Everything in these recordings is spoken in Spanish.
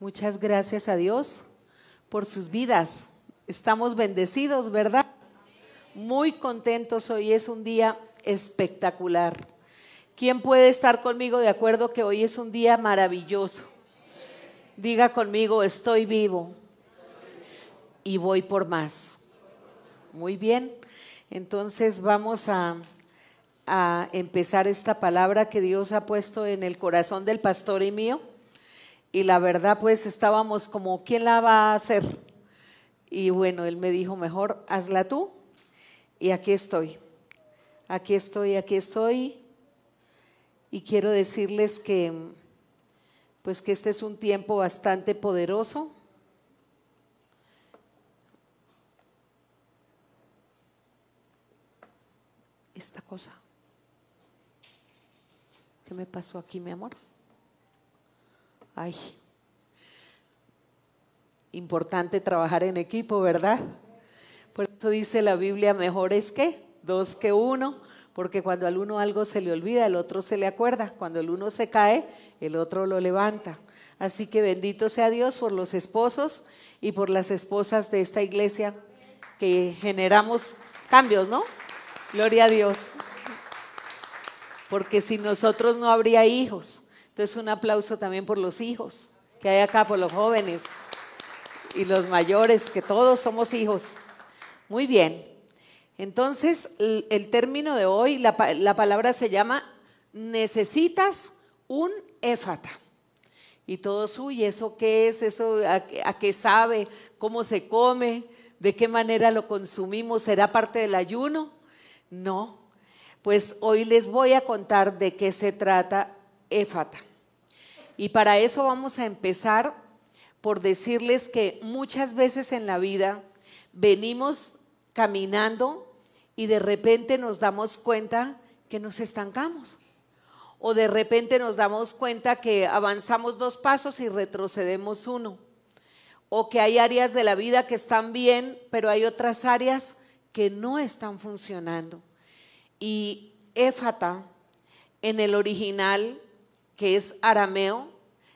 Muchas gracias a Dios por sus vidas. Estamos bendecidos, ¿verdad? Muy contentos. Hoy es un día espectacular. ¿Quién puede estar conmigo de acuerdo que hoy es un día maravilloso? Diga conmigo, estoy vivo y voy por más. Muy bien. Entonces vamos a, a empezar esta palabra que Dios ha puesto en el corazón del pastor y mío. Y la verdad, pues estábamos como, ¿quién la va a hacer? Y bueno, él me dijo, mejor hazla tú. Y aquí estoy. Aquí estoy, aquí estoy. Y quiero decirles que, pues que este es un tiempo bastante poderoso. Esta cosa. ¿Qué me pasó aquí, mi amor? Ay, importante trabajar en equipo, ¿verdad? Por eso dice la Biblia, mejor es que dos que uno, porque cuando al uno algo se le olvida, el otro se le acuerda. Cuando el uno se cae, el otro lo levanta. Así que bendito sea Dios por los esposos y por las esposas de esta iglesia que generamos cambios, ¿no? Gloria a Dios. Porque sin nosotros no habría hijos. Entonces un aplauso también por los hijos que hay acá, por los jóvenes y los mayores, que todos somos hijos. Muy bien. Entonces el, término de hoy, la, palabra se llama necesitas un éfata. Y todos, uy, ¿eso qué es? ¿Eso a, a qué sabe? ¿Cómo se come? ¿De qué manera lo consumimos? ¿Será parte del ayuno? No. Pues hoy les voy a contar de qué se trata éfata. Y para eso vamos a empezar por decirles que muchas veces en la vida venimos caminando y de repente nos damos cuenta que nos estancamos. O de repente nos damos cuenta que avanzamos dos pasos y retrocedemos uno. O que hay áreas de la vida que están bien, pero hay otras áreas que no están funcionando. Y éfata en el original que es arameo,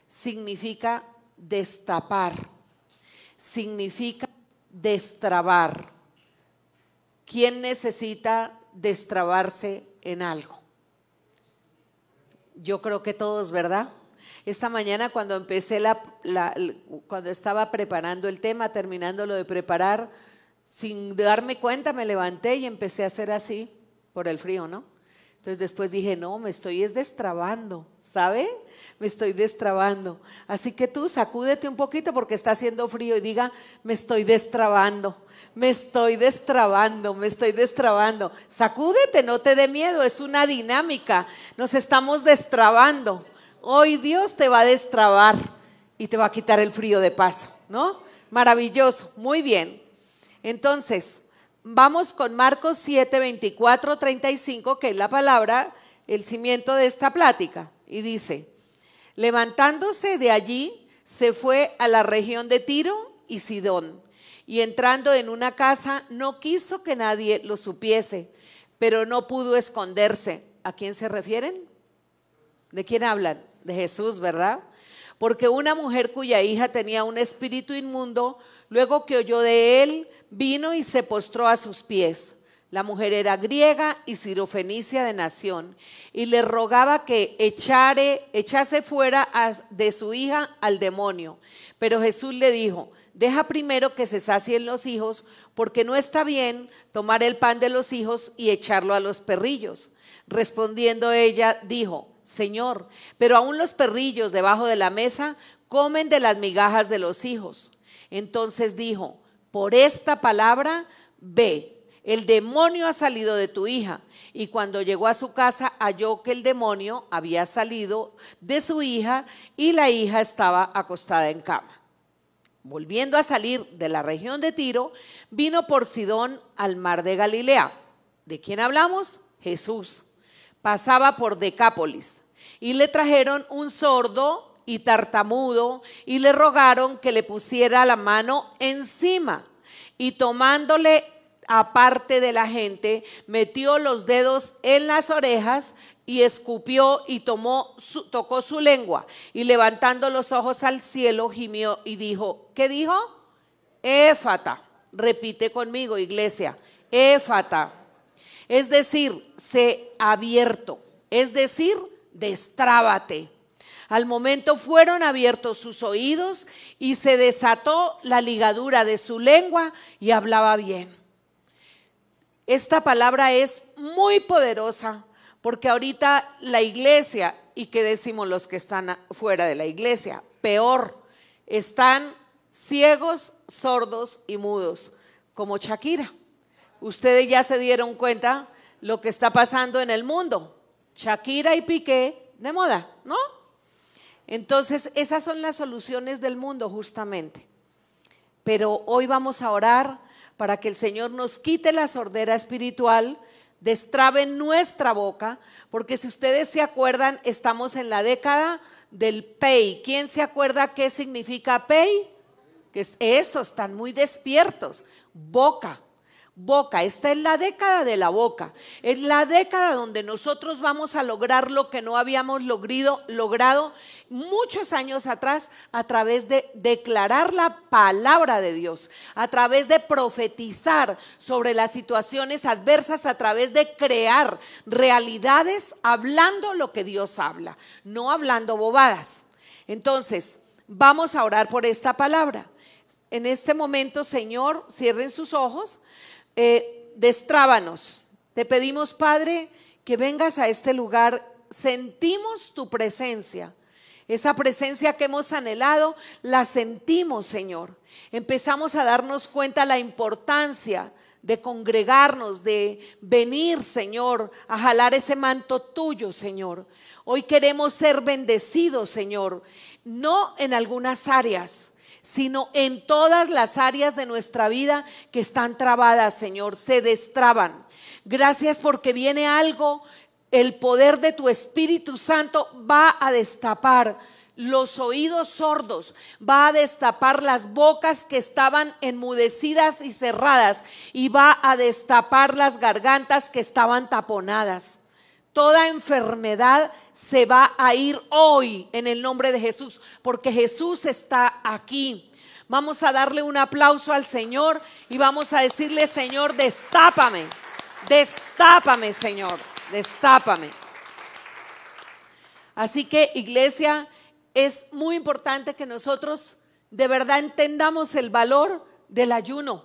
significa destapar, significa destrabar. ¿Quién necesita destrabarse en algo? Yo creo que todos, ¿verdad? Esta mañana cuando empecé la, cuando estaba preparando el tema, terminándolo de preparar, sin darme cuenta me levanté y empecé a hacer así por el frío, ¿no? Entonces después dije, no, me estoy es destrabando, ¿sabe? Me estoy destrabando. Así que tú sacúdete un poquito porque está haciendo frío y diga, me estoy destrabando, me estoy destrabando, me estoy destrabando. Sacúdete, no te dé miedo, es una dinámica. Nos estamos destrabando. Hoy Dios te va a destrabar y te va a quitar el frío de paso, ¿no? Maravilloso, muy bien. Entonces, Vamos con Marcos 7, 24, 35, que es la palabra, el cimiento de esta plática. Y dice, levantándose de allí, se fue a la región de Tiro y Sidón. Y entrando en una casa, no quiso que nadie lo supiese, pero no pudo esconderse. ¿A quién se refieren? ¿De quién hablan? De Jesús, ¿verdad? Porque una mujer cuya hija tenía un espíritu inmundo, luego que oyó de él, vino y se postró a sus pies. La mujer era griega y sirofenicia de nación, y le rogaba que echase fuera de su hija al demonio. Pero Jesús le dijo, deja primero que se sacien los hijos, porque no está bien tomar el pan de los hijos y echarlo a los perrillos. Respondiendo ella, dijo, Señor, pero aún los perrillos debajo de la mesa comen de las migajas de los hijos. Entonces dijo, por esta palabra, ve, el demonio ha salido de tu hija. Y cuando llegó a su casa, halló que el demonio había salido de su hija y la hija estaba acostada en cama. Volviendo a salir de la región de Tiro, vino por Sidón al mar de Galilea. ¿De quién hablamos? Jesús. Pasaba por Decápolis y le trajeron un sordo y tartamudo y le rogaron que le pusiera la mano encima y tomándole aparte de la gente, metió los dedos en las orejas y escupió y tomó tocó su lengua y levantando los ojos al cielo gimió y dijo, ¿qué dijo? Éfata. Repite conmigo, iglesia. Éfata. Es decir, se abierto. Es decir, destrábate. Al momento fueron abiertos sus oídos y se desató la ligadura de su lengua y hablaba bien. Esta palabra es muy poderosa porque ahorita la iglesia, y qué decimos los que están fuera de la iglesia, peor, están ciegos, sordos y mudos, como Shakira. Ustedes ya se dieron cuenta lo que está pasando en el mundo. Shakira y Piqué de moda, ¿no? Entonces, esas son las soluciones del mundo justamente. Pero hoy vamos a orar para que el Señor nos quite la sordera espiritual destrabe nuestra boca, porque si ustedes se acuerdan, estamos en la década del pay. ¿Quién se acuerda qué significa pay? Que es eso, están muy despiertos. Boca boca. Esta es la década de la boca. Es la década donde nosotros vamos a lograr lo que no habíamos logrado, muchos años atrás a través de declarar la palabra de Dios, a través de profetizar sobre las situaciones adversas, a través de crear realidades hablando lo que Dios habla, no hablando bobadas. Entonces, vamos a orar por esta palabra. En este momento, Señor, cierren sus ojos eh, destrábanos. Te pedimos, Padre, que vengas a este lugar. Sentimos tu presencia. Esa presencia que hemos anhelado, la sentimos, Señor. Empezamos a darnos cuenta la importancia de congregarnos, de venir, Señor, a jalar ese manto tuyo, Señor. Hoy queremos ser bendecidos, Señor, no en algunas áreas, sino en todas las áreas de nuestra vida que están trabadas, Señor, se destraban. Gracias porque viene algo, el poder de tu Espíritu Santo va a destapar los oídos sordos, va a destapar las bocas que estaban enmudecidas y cerradas y va a destapar las gargantas que estaban taponadas. Toda enfermedad se va a ir hoy en el nombre de Jesús, porque Jesús está aquí. Vamos a darle un aplauso al Señor y vamos a decirle, Señor, destápame, destápame, Señor, destápame. Así que, iglesia, es muy importante que nosotros de verdad entendamos el valor del ayuno.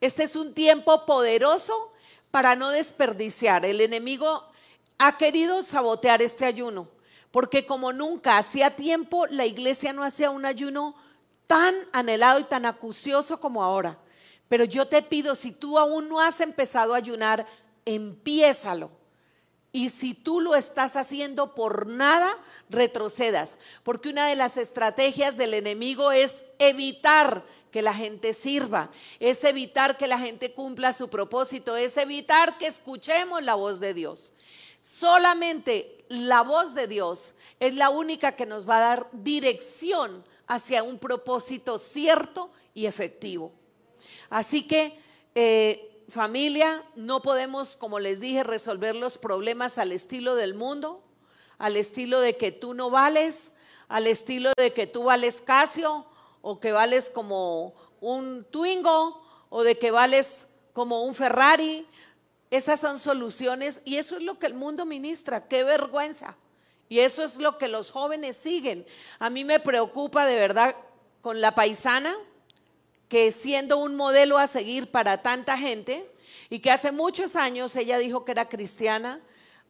Este es un tiempo poderoso para no desperdiciar. El enemigo ha querido sabotear este ayuno, porque como nunca hacía tiempo, la iglesia no hacía un ayuno tan anhelado y tan acucioso como ahora. Pero yo te pido, si tú aún no has empezado a ayunar, empiézalo. Y si tú lo estás haciendo por nada, retrocedas. Porque una de las estrategias del enemigo es evitar que la gente sirva, es evitar que la gente cumpla su propósito, es evitar que escuchemos la voz de Dios. Solamente la voz de Dios es la única que nos va a dar dirección hacia un propósito cierto y efectivo. Así que, eh, familia, no podemos, como les dije, resolver los problemas al estilo del mundo, al estilo de que tú no vales, al estilo de que tú vales Casio o que vales como un Twingo o de que vales como un Ferrari esas son soluciones y eso es lo que el mundo ministra. Qué vergüenza. Y eso es lo que los jóvenes siguen. A mí me preocupa de verdad con la paisana, que siendo un modelo a seguir para tanta gente y que hace muchos años ella dijo que era cristiana,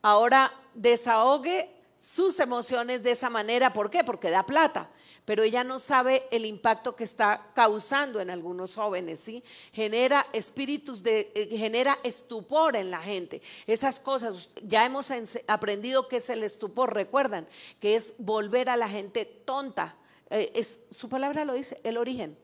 ahora desahogue sus emociones de esa manera. ¿Por qué? Porque da plata pero ella no sabe el impacto que está causando en algunos jóvenes, ¿sí? Genera espíritus de, eh, genera estupor en la gente. Esas cosas, ya hemos aprendido que es el estupor, recuerdan, que es volver a la gente tonta. Eh, es, su palabra lo dice, el origen.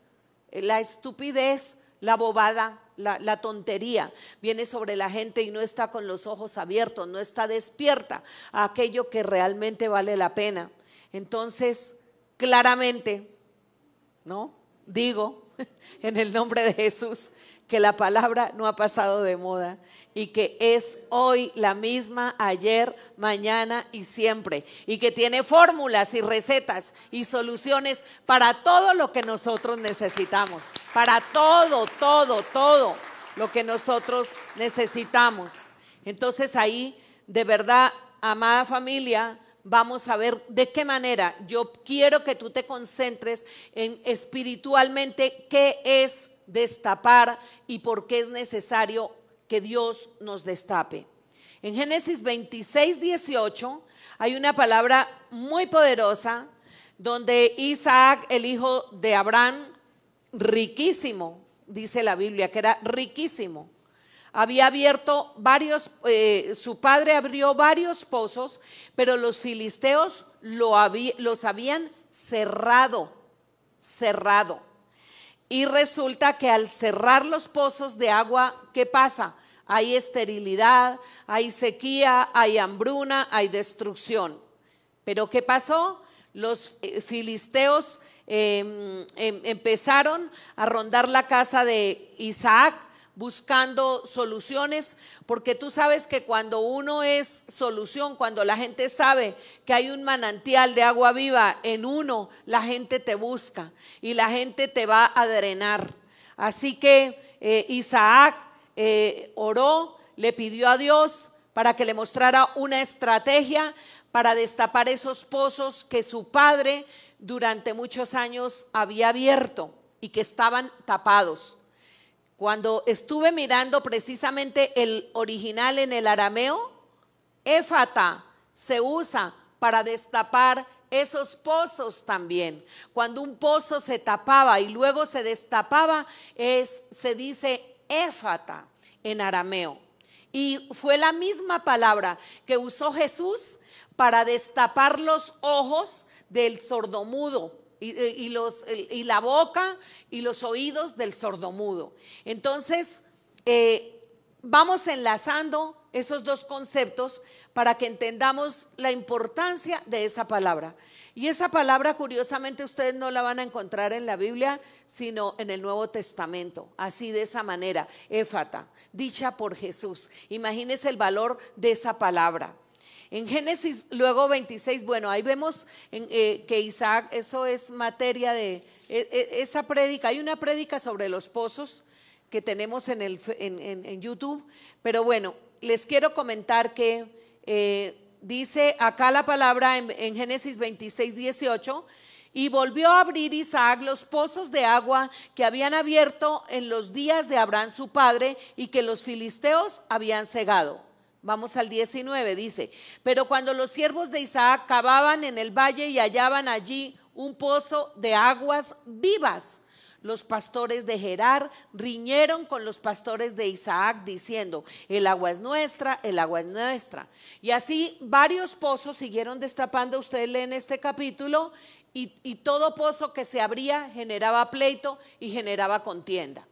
La estupidez, la bobada, la, la, tontería viene sobre la gente y no está con los ojos abiertos, no está despierta a aquello que realmente vale la pena. Entonces, claramente, ¿no? Digo en el nombre de Jesús que la palabra no ha pasado de moda y que es hoy la misma, ayer, mañana y siempre. Y que tiene fórmulas y recetas y soluciones para todo lo que nosotros necesitamos. Para todo, todo, todo lo que nosotros necesitamos. Entonces ahí, de verdad, amada familia, vamos a ver de qué manera yo quiero que tú te concentres en espiritualmente qué es destapar y por qué es necesario que Dios nos destape. En Génesis 26, 18 hay una palabra muy poderosa donde Isaac, el hijo de Abraham, riquísimo, dice la Biblia, que era riquísimo, había abierto varios, eh, su padre abrió varios pozos, pero los filisteos lo los habían cerrado, cerrado. Y resulta que al cerrar los pozos de agua, ¿qué pasa? Hay esterilidad, hay sequía, hay hambruna, hay destrucción. Pero ¿qué pasó? Los eh, filisteos em, em, empezaron a rondar la casa de Isaac buscando soluciones, porque tú sabes que cuando uno es solución, cuando la gente sabe que hay un manantial de agua viva en uno, la gente te busca y la gente te va a drenar. Así que eh, Isaac eh, oró, le pidió a Dios para que le mostrara una estrategia para destapar esos pozos que su padre durante muchos años había abierto y que estaban tapados. Cuando estuve mirando precisamente el original en el arameo, éfata se usa para destapar esos pozos también. Cuando un pozo se tapaba y luego se destapaba, es, se dice éfata en arameo. Y fue la misma palabra que usó Jesús para destapar los ojos del sordomudo y, los, y la boca y los oídos del sordomudo. Entonces, eh, vamos enlazando esos dos conceptos para que entendamos la importancia de esa palabra. Y esa palabra, curiosamente, ustedes no la van a encontrar en la Biblia, sino en el Nuevo Testamento, así de esa manera, éfata, dicha por Jesús. Imagínense el valor de esa palabra. En Génesis luego 26, bueno, ahí vemos eh, que Isaac, eso es materia de e, e, esa prédica. Hay una prédica sobre los pozos que tenemos en, el, en, YouTube, pero bueno, les quiero comentar que eh, dice acá la palabra en, en Génesis 26, 18. Y volvió a abrir Isaac los pozos de agua que habían abierto en los días de Abraham su padre y que los filisteos habían cegado. Vamos al 19, dice, pero cuando los siervos de Isaac cavaban en el valle y hallaban allí un pozo de aguas vivas, los pastores de Gerar riñeron con los pastores de Isaac diciendo, el agua es nuestra, el agua es nuestra. Y así varios pozos siguieron destapando, ustedes leen este capítulo, y, y todo pozo que se abría generaba pleito y generaba contienda.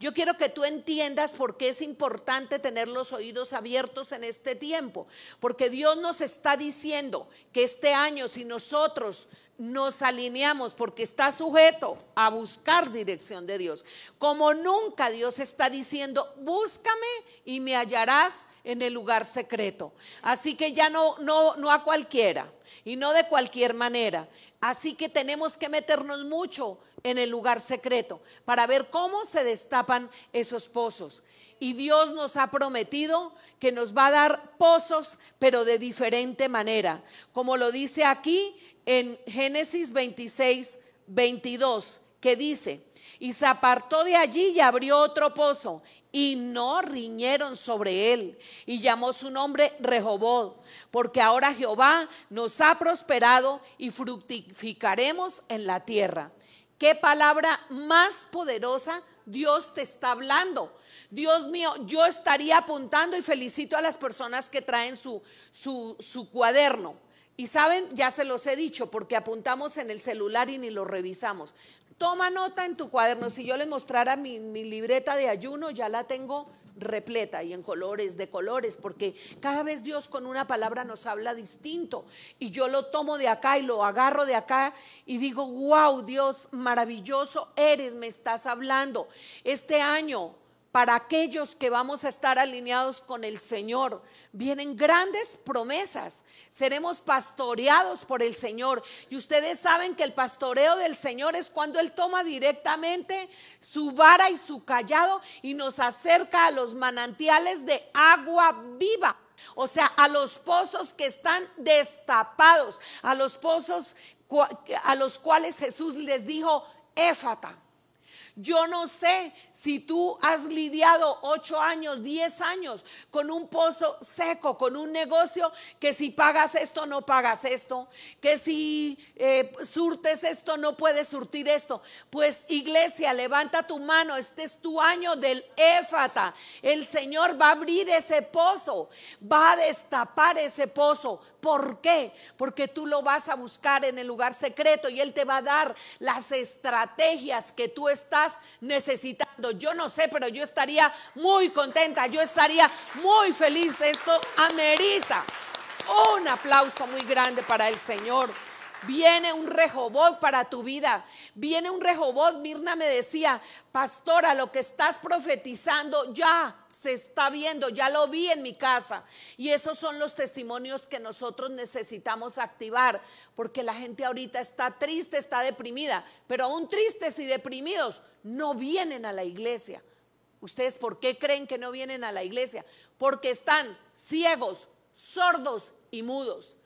Yo quiero que tú entiendas por qué es importante tener los oídos abiertos en este tiempo, porque Dios nos está diciendo que este año si nosotros nos alineamos porque está sujeto a buscar dirección de Dios. Como nunca Dios está diciendo, búscame y me hallarás en el lugar secreto. Así que ya no, no, no a cualquiera y no de cualquier manera. Así que tenemos que meternos mucho en el lugar secreto para ver cómo se destapan esos pozos. Y Dios nos ha prometido que nos va a dar pozos, pero de diferente manera. Como lo dice aquí en Génesis 26, 22, que dice, y se apartó de allí y abrió otro pozo, y no riñeron sobre él, y llamó su nombre Rehoboth, porque ahora Jehová nos ha prosperado y fructificaremos en la tierra. ¿Qué palabra más poderosa Dios te está hablando? Dios mío, yo estaría apuntando y felicito a las personas que traen su, su, cuaderno. Y saben, ya se los he dicho, porque apuntamos en el celular y ni lo revisamos. Toma nota en tu cuaderno. Si yo les mostrara mi, mi libreta de ayuno, ya la tengo repleta y en colores de colores, porque cada vez Dios con una palabra nos habla distinto y yo lo tomo de acá y lo agarro de acá y digo, wow, Dios, maravilloso eres, me estás hablando. Este año para aquellos que vamos a estar alineados con el Señor. Vienen grandes promesas. Seremos pastoreados por el Señor. Y ustedes saben que el pastoreo del Señor es cuando Él toma directamente su vara y su callado y nos acerca a los manantiales de agua viva. O sea, a los pozos que están destapados, a los pozos a los cuales Jesús les dijo, éfata. Yo no sé si tú has lidiado ocho años, diez años con un pozo seco, con un negocio que si pagas esto no pagas esto, que si eh, surtes esto no puedes surtir esto. Pues iglesia, levanta tu mano, este es tu año del éfata. El Señor va a abrir ese pozo, va a destapar ese pozo ¿Por qué? Porque tú lo vas a buscar en el lugar secreto y Él te va a dar las estrategias que tú estás necesitando. Yo no sé, pero yo estaría muy contenta, yo estaría muy feliz. Esto amerita un aplauso muy grande para el Señor. Viene un rehobot para tu vida. Viene un rehobot. Mirna me decía, pastora, lo que estás profetizando ya se está viendo, ya lo vi en mi casa. Y esos son los testimonios que nosotros necesitamos activar, porque la gente ahorita está triste, está deprimida, pero aún tristes y deprimidos no vienen a la iglesia. ¿Ustedes por qué creen que no vienen a la iglesia? Porque están ciegos, sordos y mudos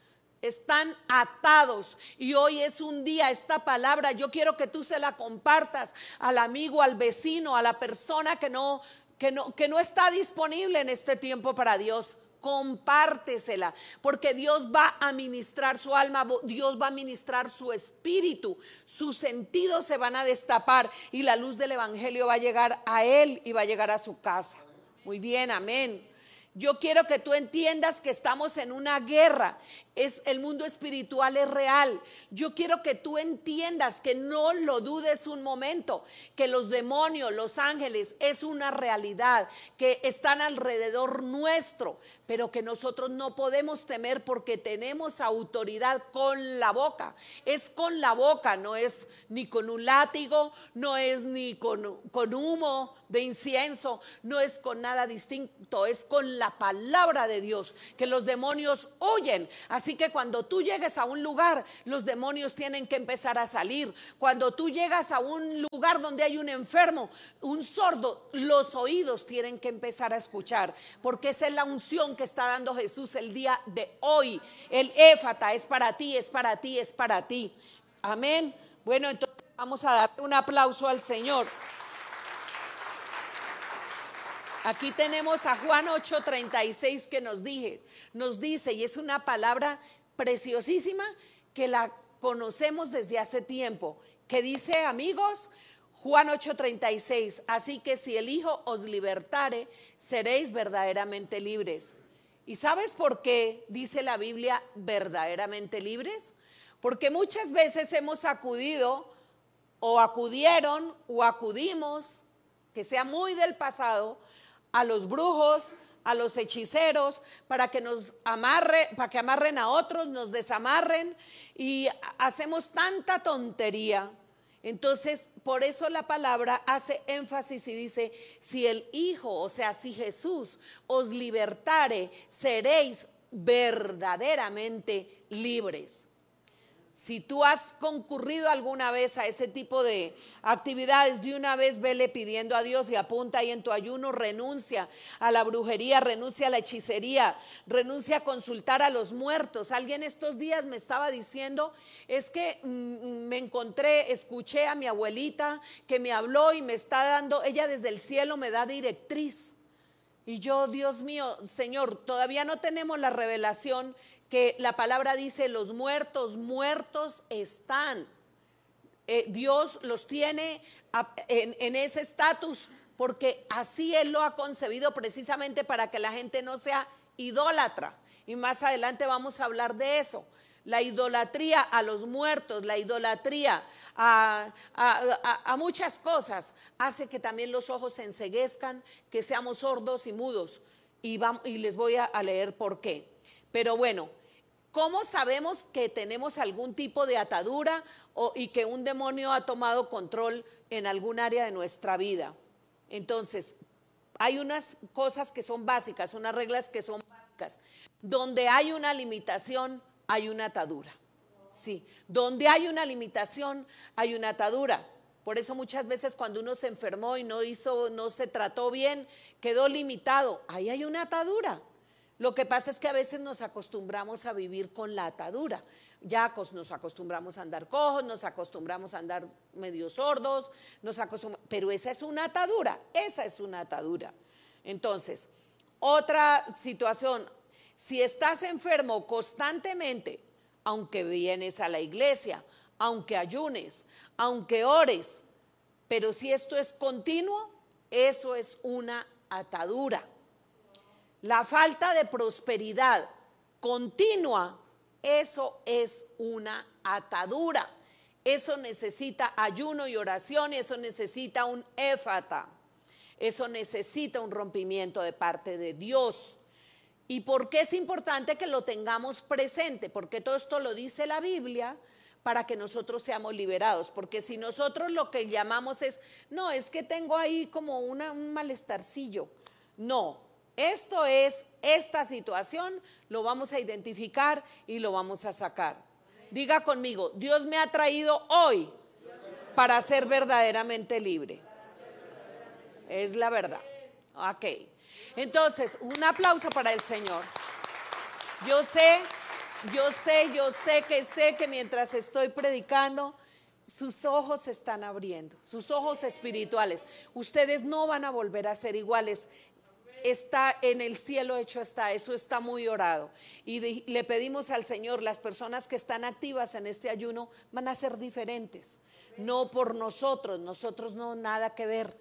están atados. Y hoy es un día, esta palabra, yo quiero que tú se la compartas al amigo, al vecino, a la persona que no, que no, que no está disponible en este tiempo para Dios. Compártesela, porque Dios va a ministrar su alma, Dios va a ministrar su espíritu, sus sentidos se van a destapar y la luz del Evangelio va a llegar a él y va a llegar a su casa. Muy bien, amén. Yo quiero que tú entiendas que estamos en una guerra. Es el mundo espiritual es real. Yo quiero que tú entiendas que no lo dudes un momento, que los demonios, los ángeles es una realidad, que están alrededor nuestro, pero que nosotros no podemos temer porque tenemos autoridad con la boca. Es con la boca, no es ni con un látigo, no es ni con, con humo, de incienso, no es con nada distinto, es con la palabra de Dios, que los demonios huyen. Que cuando tú llegues a un lugar, los demonios tienen que empezar a salir. Cuando tú llegas a un lugar donde hay un enfermo, un sordo, los oídos tienen que empezar a escuchar, porque esa es la unción que está dando Jesús el día de hoy. El éfata es para ti, es para ti, es para ti. Amén. Bueno, entonces vamos a dar un aplauso al Señor. Aquí tenemos a Juan 8:36 que nos dije, nos dice, y es una palabra preciosísima que la conocemos desde hace tiempo, que dice, amigos, Juan 8:36, así que si el Hijo os libertare, seréis verdaderamente libres. ¿Y sabes por qué dice la Biblia verdaderamente libres? Porque muchas veces hemos acudido o acudieron o acudimos, que sea muy del pasado, a los brujos, a los hechiceros, para que nos amarre, para que amarren a otros, nos desamarren y hacemos tanta tontería. Entonces, por eso la palabra hace énfasis y dice, si el Hijo, o sea, si Jesús os libertare, seréis verdaderamente libres. Si tú has concurrido alguna vez a ese tipo de actividades, de una vez vele pidiendo a Dios y apunta ahí en tu ayuno, renuncia a la brujería, renuncia a la hechicería, renuncia a consultar a los muertos. Alguien estos días me estaba diciendo, es que mm, me encontré, escuché a mi abuelita que me habló y me está dando, ella desde el cielo me da directriz. Y yo, Dios mío, Señor, todavía no tenemos la revelación que la palabra dice, los muertos, muertos están. Eh, Dios los tiene en, en ese estatus porque así Él lo ha concebido precisamente para que la gente no sea idólatra. Y más adelante vamos a hablar de eso. La idolatría a los muertos, la idolatría a, muchas cosas, hace que también los ojos se enseguezcan, que seamos sordos y mudos. Y, y les voy a leer por qué. Pero bueno, ¿Cómo sabemos que tenemos algún tipo de atadura o, y que un demonio ha tomado control en algún área de nuestra vida? Entonces, hay unas cosas que son básicas, unas reglas que son básicas. Donde hay una limitación, hay una atadura. Sí, donde hay una limitación, hay una atadura. Por eso muchas veces cuando uno se enfermó y no hizo, no se trató bien, quedó limitado. Ahí hay una atadura. Lo que pasa es que a veces nos acostumbramos a vivir con la atadura. Ya nos acostumbramos a andar cojos, nos acostumbramos a andar medio sordos, nos pero esa es una atadura, esa es una atadura. Entonces, otra situación, si estás enfermo constantemente, aunque vienes a la iglesia, aunque ayunes, aunque ores, pero si esto es continuo, eso es una atadura. La falta de prosperidad continua, eso es una atadura. Eso necesita ayuno y oración eso necesita un éfata. Eso necesita un rompimiento de parte de Dios. ¿Y por qué es importante que lo tengamos presente? Porque todo esto lo dice la Biblia para que nosotros seamos liberados. Porque si nosotros lo que llamamos es, no, es que tengo ahí como un malestarcillo. No, esto es esta situación, lo vamos a identificar y lo vamos a sacar. Diga conmigo, Dios me ha traído hoy para ser verdaderamente libre. Es la verdad. Ok. Entonces, un aplauso para el Señor. Yo sé yo sé, yo sé que sé que mientras estoy predicando, sus ojos se están abriendo, sus ojos espirituales. Ustedes no van a volver a ser iguales. Está en el cielo hecho está, eso está muy orado. Y le pedimos al Señor, las personas que están activas en este ayuno van a ser diferentes. No por nosotros, nosotros no nada que ver,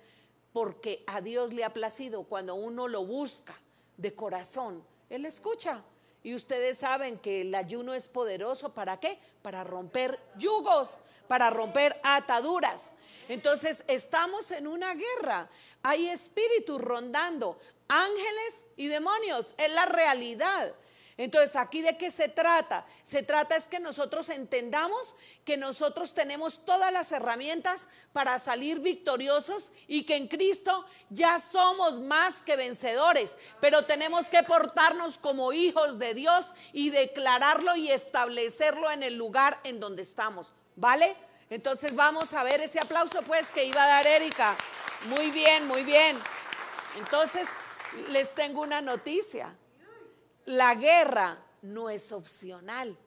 porque a Dios le ha placido cuando uno lo busca de corazón, Él escucha. Y ustedes saben que el ayuno es poderoso. ¿Para qué? Para romper yugos, para romper ataduras. Entonces estamos en una guerra. Hay espíritus rondando, ángeles y demonios. Es la realidad. Entonces, ¿aquí de qué se trata? Se trata es que nosotros entendamos que nosotros tenemos todas las herramientas para salir victoriosos y que en Cristo ya somos más que vencedores, pero tenemos que portarnos como hijos de Dios y declararlo y establecerlo en el lugar en donde estamos, ¿vale? Entonces vamos a ver ese aplauso pues que iba a dar Erika. Muy bien, muy bien. Entonces, les tengo una noticia la guerra no es opcional.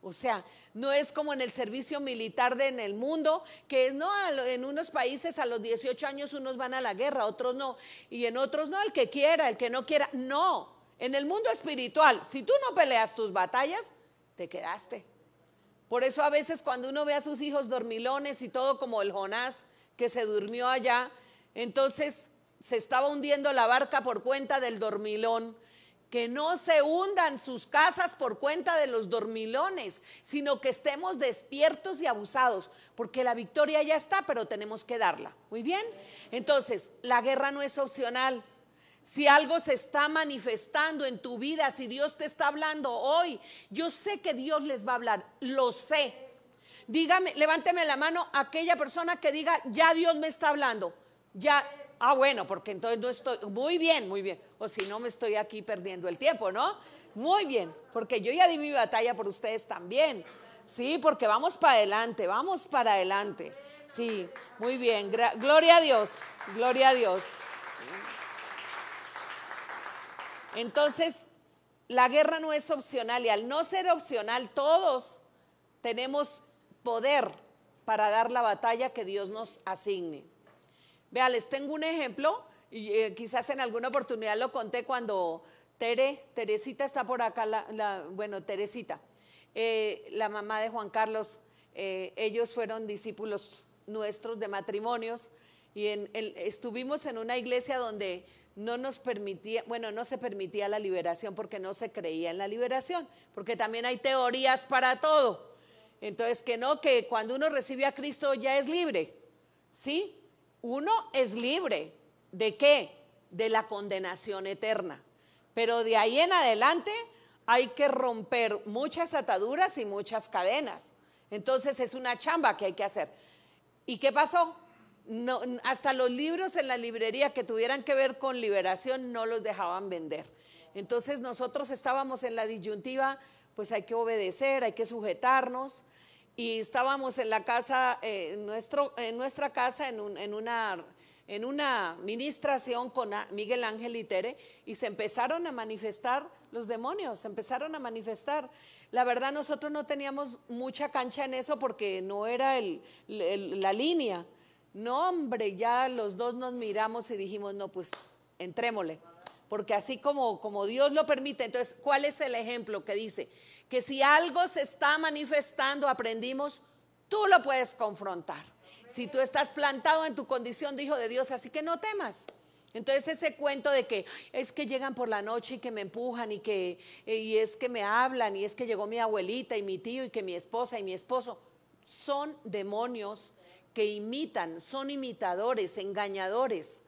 O sea, no es como en el servicio militar de en el mundo, que es, no, en unos países a los 18 años unos van a la guerra, otros no, y en otros no, el que quiera, el que no quiera. No, en el mundo espiritual, si tú no peleas tus batallas, te quedaste. Por eso a veces cuando uno ve a sus hijos dormilones y todo como el Jonás que se durmió allá, entonces se estaba hundiendo la barca por cuenta del dormilón que no se hundan sus casas por cuenta de los dormilones, sino que estemos despiertos y abusados, porque la victoria ya está, pero tenemos que darla. Muy bien. Entonces, la guerra no es opcional. Si algo se está manifestando en tu vida, si Dios te está hablando hoy, yo sé que Dios les va a hablar, lo sé. Dígame, levánteme la mano aquella persona que diga, ya Dios me está hablando. Ya, Ah, bueno, porque entonces no estoy, muy bien, muy bien. O si no me estoy aquí perdiendo el tiempo, ¿no? Muy bien, porque yo ya di mi batalla por ustedes también. Sí, porque vamos para adelante, vamos para adelante. Sí, muy bien. gloria a Dios, gloria a Dios. Entonces, la guerra no es opcional y al no ser opcional, todos tenemos poder para dar la batalla que Dios nos asigne. Vea, les tengo un ejemplo, y eh, quizás en alguna oportunidad lo conté cuando Tere, Teresita está por acá, bueno, Teresita, eh, la mamá de Juan Carlos, eh, ellos fueron discípulos nuestros de matrimonios y estuvimos en una iglesia donde no nos permitía, bueno, no se permitía la liberación porque no se creía en la liberación, porque también hay teorías para todo. Entonces, que no, que cuando uno recibe a Cristo ya es libre, ¿sí? Uno es libre. ¿De qué? De la condenación eterna. Pero de ahí en adelante hay que romper muchas ataduras y muchas cadenas. Entonces es una chamba que hay que hacer. ¿Y qué pasó? hasta los libros en la librería que tuvieran que ver con liberación no los dejaban vender. Entonces nosotros estábamos en la disyuntiva, pues hay que obedecer, hay que sujetarnos. Y estábamos en la casa, eh, nuestro, en nuestra casa, en, en, una, en una ministración con Miguel Ángel y y se empezaron a manifestar los demonios, se empezaron a manifestar. La verdad nosotros no teníamos mucha cancha en eso porque no era el, la línea. No, hombre, ya los dos nos miramos y dijimos, no, pues entrémosle porque así como, como Dios lo permite, entonces, ¿cuál es el ejemplo que dice? Que si algo se está manifestando, aprendimos, tú lo puedes confrontar. Si tú estás plantado en tu condición de hijo de Dios, así que no temas. Entonces ese cuento de que es que llegan por la noche y que me empujan y que y es que me hablan y es que llegó mi abuelita y mi tío y que mi esposa y mi esposo son demonios que imitan, son imitadores, engañadores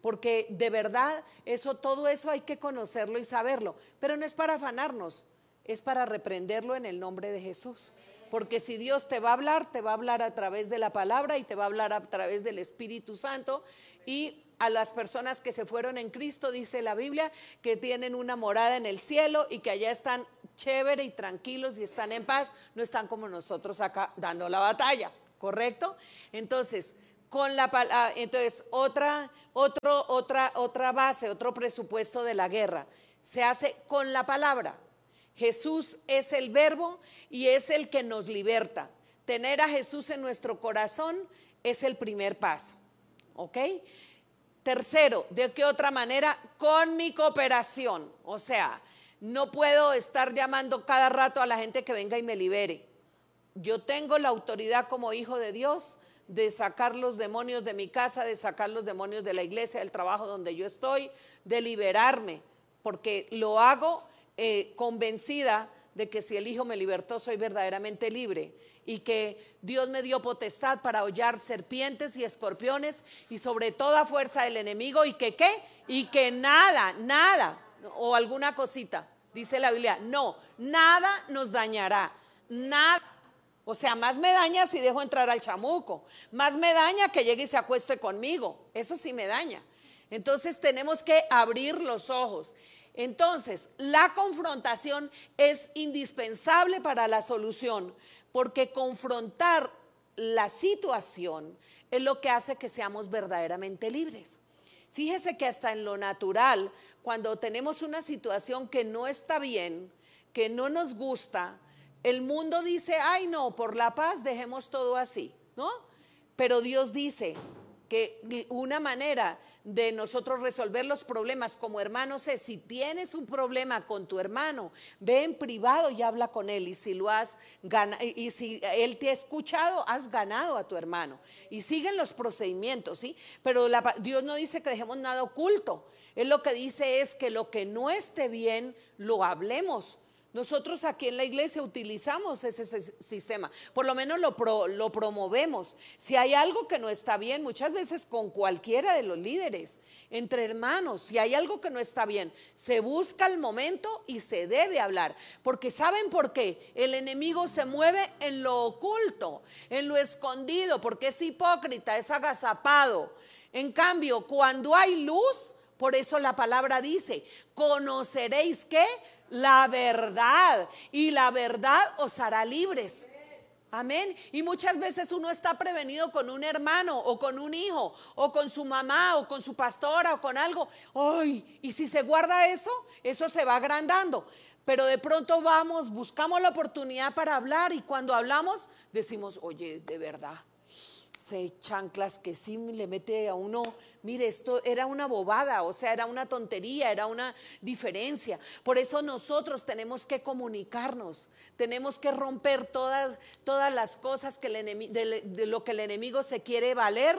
porque de verdad eso todo eso hay que conocerlo y saberlo, pero no es para afanarnos, es para reprenderlo en el nombre de Jesús. Porque si Dios te va a hablar, te va a hablar a través de la palabra y te va a hablar a través del Espíritu Santo y a las personas que se fueron en Cristo, dice la Biblia, que tienen una morada en el cielo y que allá están chévere y tranquilos y están en paz, no están como nosotros acá dando la batalla, ¿correcto? Entonces, con la ah, entonces otra otro, otra otra base, otro presupuesto de la guerra se hace con la palabra. Jesús es el verbo y es el que nos liberta. Tener a Jesús en nuestro corazón es el primer paso. ¿Ok? Tercero, ¿de qué otra manera? Con mi cooperación. O sea, no puedo estar llamando cada rato a la gente que venga y me libere. Yo tengo la autoridad como hijo de Dios de sacar los demonios de mi casa, de sacar los demonios de la iglesia, del trabajo donde yo estoy, de liberarme, porque lo hago eh, convencida de que si el Hijo me libertó, soy verdaderamente libre y que Dios me dio potestad para hollar serpientes y escorpiones y sobre toda fuerza del enemigo y que qué, y que nada, nada, o alguna cosita, dice la Biblia, no, nada nos dañará, nada o sea, más me daña si dejo entrar al chamuco, más me daña que llegue y se acueste conmigo, eso sí me daña. Entonces tenemos que abrir los ojos. Entonces, la confrontación es indispensable para la solución, porque confrontar la situación es lo que hace que seamos verdaderamente libres. Fíjese que hasta en lo natural, cuando tenemos una situación que no está bien, que no nos gusta, el mundo dice, ay no, por la paz dejemos todo así, ¿no? Pero Dios dice que una manera de nosotros resolver los problemas como hermanos es si tienes un problema con tu hermano, ve en privado y habla con él y si lo has ganado y si él te ha escuchado, has ganado a tu hermano y siguen los procedimientos, ¿sí? Pero Dios no dice que dejemos nada oculto. Él lo que dice es que lo que no esté bien lo hablemos nosotros aquí en la iglesia utilizamos ese sistema, por lo menos lo, promovemos. Si hay algo que no está bien, muchas veces con cualquiera de los líderes, entre hermanos, si hay algo que no está bien, se busca el momento y se debe hablar. Porque ¿saben por qué? El enemigo se mueve en lo oculto, en lo escondido, porque es hipócrita, es agazapado. En cambio, cuando hay luz, por eso la palabra dice, conoceréis que la verdad y la verdad os hará libres. Amén. Y muchas veces uno está prevenido con un hermano o con un hijo o con su mamá o con su pastora o con algo. Ay, y si se guarda eso, eso se va agrandando. Pero de pronto vamos, buscamos la oportunidad para hablar y cuando hablamos decimos, oye, de verdad, se chanclas que sí le mete a uno Mire, esto era una bobada, o sea, era una tontería, era una diferencia. Por eso nosotros tenemos que comunicarnos, tenemos que romper todas, todas las cosas que de, lo que el enemigo se quiere valer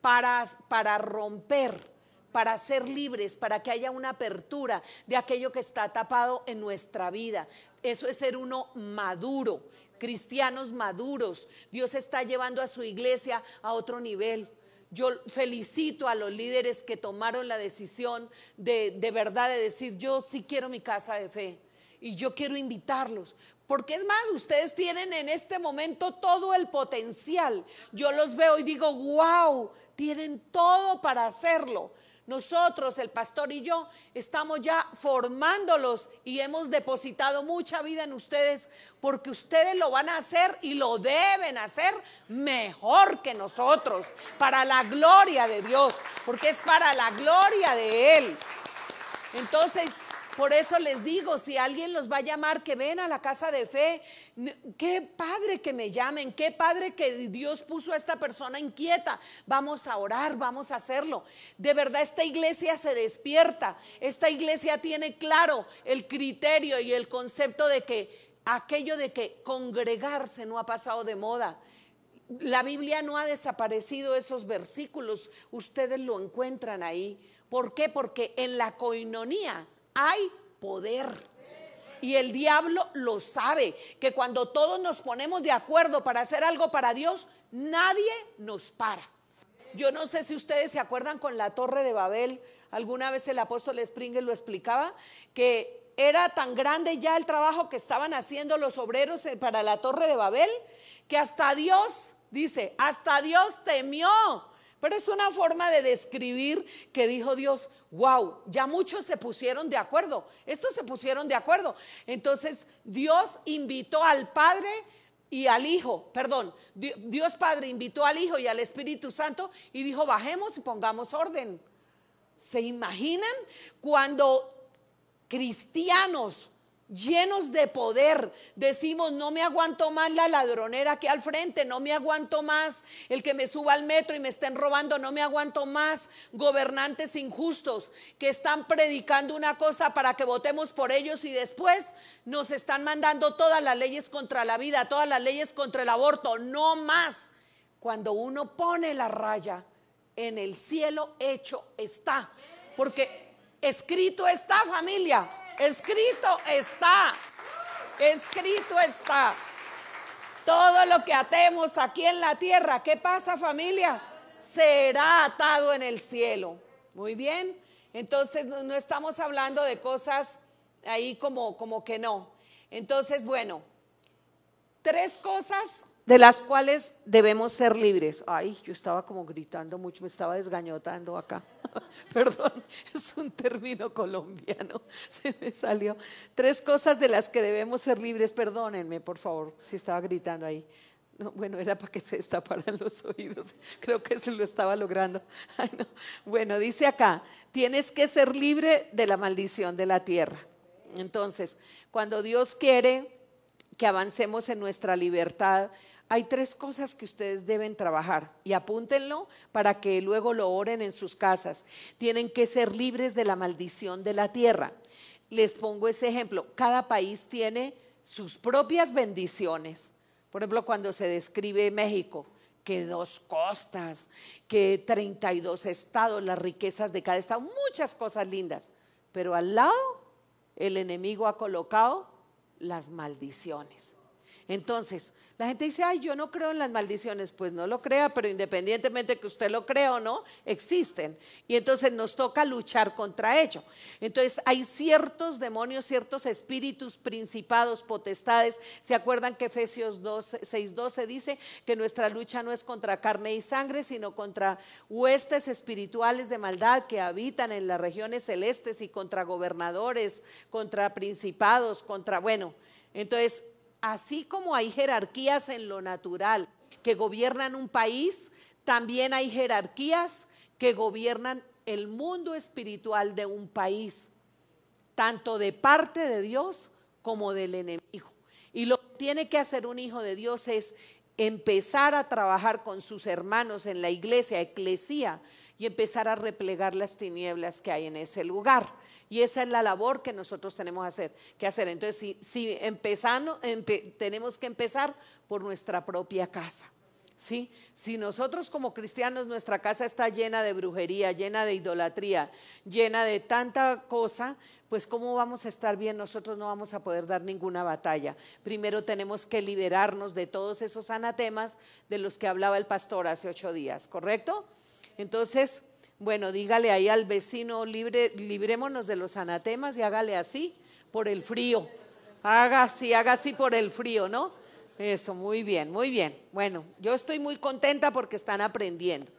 para, para romper para ser libres, para que haya una apertura de aquello que está tapado en nuestra vida. Eso es ser uno maduro, cristianos maduros. Dios está llevando a su iglesia a otro nivel. Yo felicito a los líderes que tomaron la decisión de, de verdad de decir, yo sí quiero mi casa de fe y yo quiero invitarlos, Porque es más, ustedes tienen en este momento todo el potencial. Yo los veo y digo, wow, tienen todo para hacerlo. Nosotros, el pastor y yo, estamos ya formándolos y hemos depositado mucha vida en ustedes porque ustedes lo van a hacer y lo deben hacer mejor que nosotros, para la gloria de Dios, porque es para la gloria de Él. Entonces, por eso les digo, si alguien los va a llamar, que ven a la casa de fe, qué padre que me llamen, qué padre que Dios puso a esta persona inquieta. Vamos a orar, vamos a hacerlo. De verdad, esta iglesia se despierta, esta iglesia tiene claro el criterio y el concepto de que aquello de que congregarse no ha pasado de moda. La Biblia no ha desaparecido esos versículos, ustedes lo encuentran ahí. ¿Por qué? Porque en la coinonía hay poder. Y el diablo lo sabe, que cuando todos nos ponemos de acuerdo para hacer algo para Dios, nadie nos para. Yo no sé si ustedes se acuerdan con la torre de Babel, alguna vez el apóstol Springer lo explicaba, que era tan grande ya el trabajo que estaban haciendo los obreros para la torre de Babel, que hasta Dios, dice, hasta Dios temió pero es una forma de describir que dijo Dios, wow, ya muchos se pusieron de acuerdo, estos se pusieron de acuerdo. Entonces Dios invitó al Padre y al Hijo, perdón, Dios Padre invitó al Hijo y al Espíritu Santo y dijo, bajemos y pongamos orden. ¿Se imaginan cuando cristianos llenos de poder. Decimos, no me aguanto más la ladronera aquí al frente, no me aguanto más el que me suba al metro y me estén robando, no me aguanto más gobernantes injustos que están predicando una cosa para que votemos por ellos y después nos están mandando todas las leyes contra la vida, todas las leyes contra el aborto, no más. Cuando uno pone la raya en el cielo, hecho está. Porque escrito está familia. Escrito está. Escrito está. Todo lo que atemos aquí en la tierra, ¿qué pasa familia? Será atado en el cielo. Muy bien. Entonces no estamos hablando de cosas ahí como, como que no. Entonces, bueno, tres cosas de las cuales debemos ser libres. Ay, yo estaba como gritando mucho, me estaba desgañotando acá. Perdón, es un término colombiano, se me salió. Tres cosas de las que debemos ser libres, perdónenme, por favor, si estaba gritando ahí. bueno, era para que se destaparan los oídos. Creo que se lo estaba logrando. Bueno, dice acá, tienes que ser libre de la maldición de la tierra. Entonces, cuando Dios quiere que avancemos en nuestra libertad, hay tres cosas que ustedes deben trabajar y apúntenlo para que luego lo oren en sus casas. Tienen que ser libres de la maldición de la tierra. Les pongo ese ejemplo. Cada país tiene sus propias bendiciones. Por ejemplo, cuando se describe México, que dos costas, que 32 estados, las riquezas de cada estado, muchas cosas lindas. Pero al lado, el enemigo ha colocado las maldiciones. Entonces, la gente dice, ay, yo no creo en las maldiciones. Pues no lo crea, pero independientemente que usted lo crea o no, existen. Y entonces nos toca luchar contra ello. Entonces hay ciertos demonios, ciertos espíritus, principados, potestades. ¿Se acuerdan que Efesios 6.12 dice que nuestra lucha no es contra carne y sangre, sino contra huestes espirituales de maldad que habitan en las regiones celestes y contra gobernadores, contra principados, contra, bueno, entonces así como hay jerarquías en lo natural que gobiernan un país, también hay jerarquías que gobiernan el mundo espiritual de un país, tanto de parte de Dios como del enemigo. Y lo que tiene que hacer un hijo de Dios es empezar a trabajar con sus hermanos en la iglesia, eclesía, y empezar a replegar las tinieblas que hay en ese lugar. Y esa es la labor que nosotros tenemos hacer, que hacer. Entonces, si, tenemos que empezar por nuestra propia casa. ¿sí? Si nosotros como cristianos nuestra casa está llena de brujería, llena de idolatría, llena de tanta cosa, pues ¿cómo vamos a estar bien? Nosotros no vamos a poder dar ninguna batalla. Primero tenemos que liberarnos de todos esos anatemas de los que hablaba el pastor hace ocho días, ¿correcto? Entonces, bueno, dígale ahí al vecino, libre, librémonos de los anatemas y hágale así por el frío. Haga así, haga así por el frío, ¿no? Eso, muy bien, muy bien. Bueno, yo estoy muy contenta porque están aprendiendo.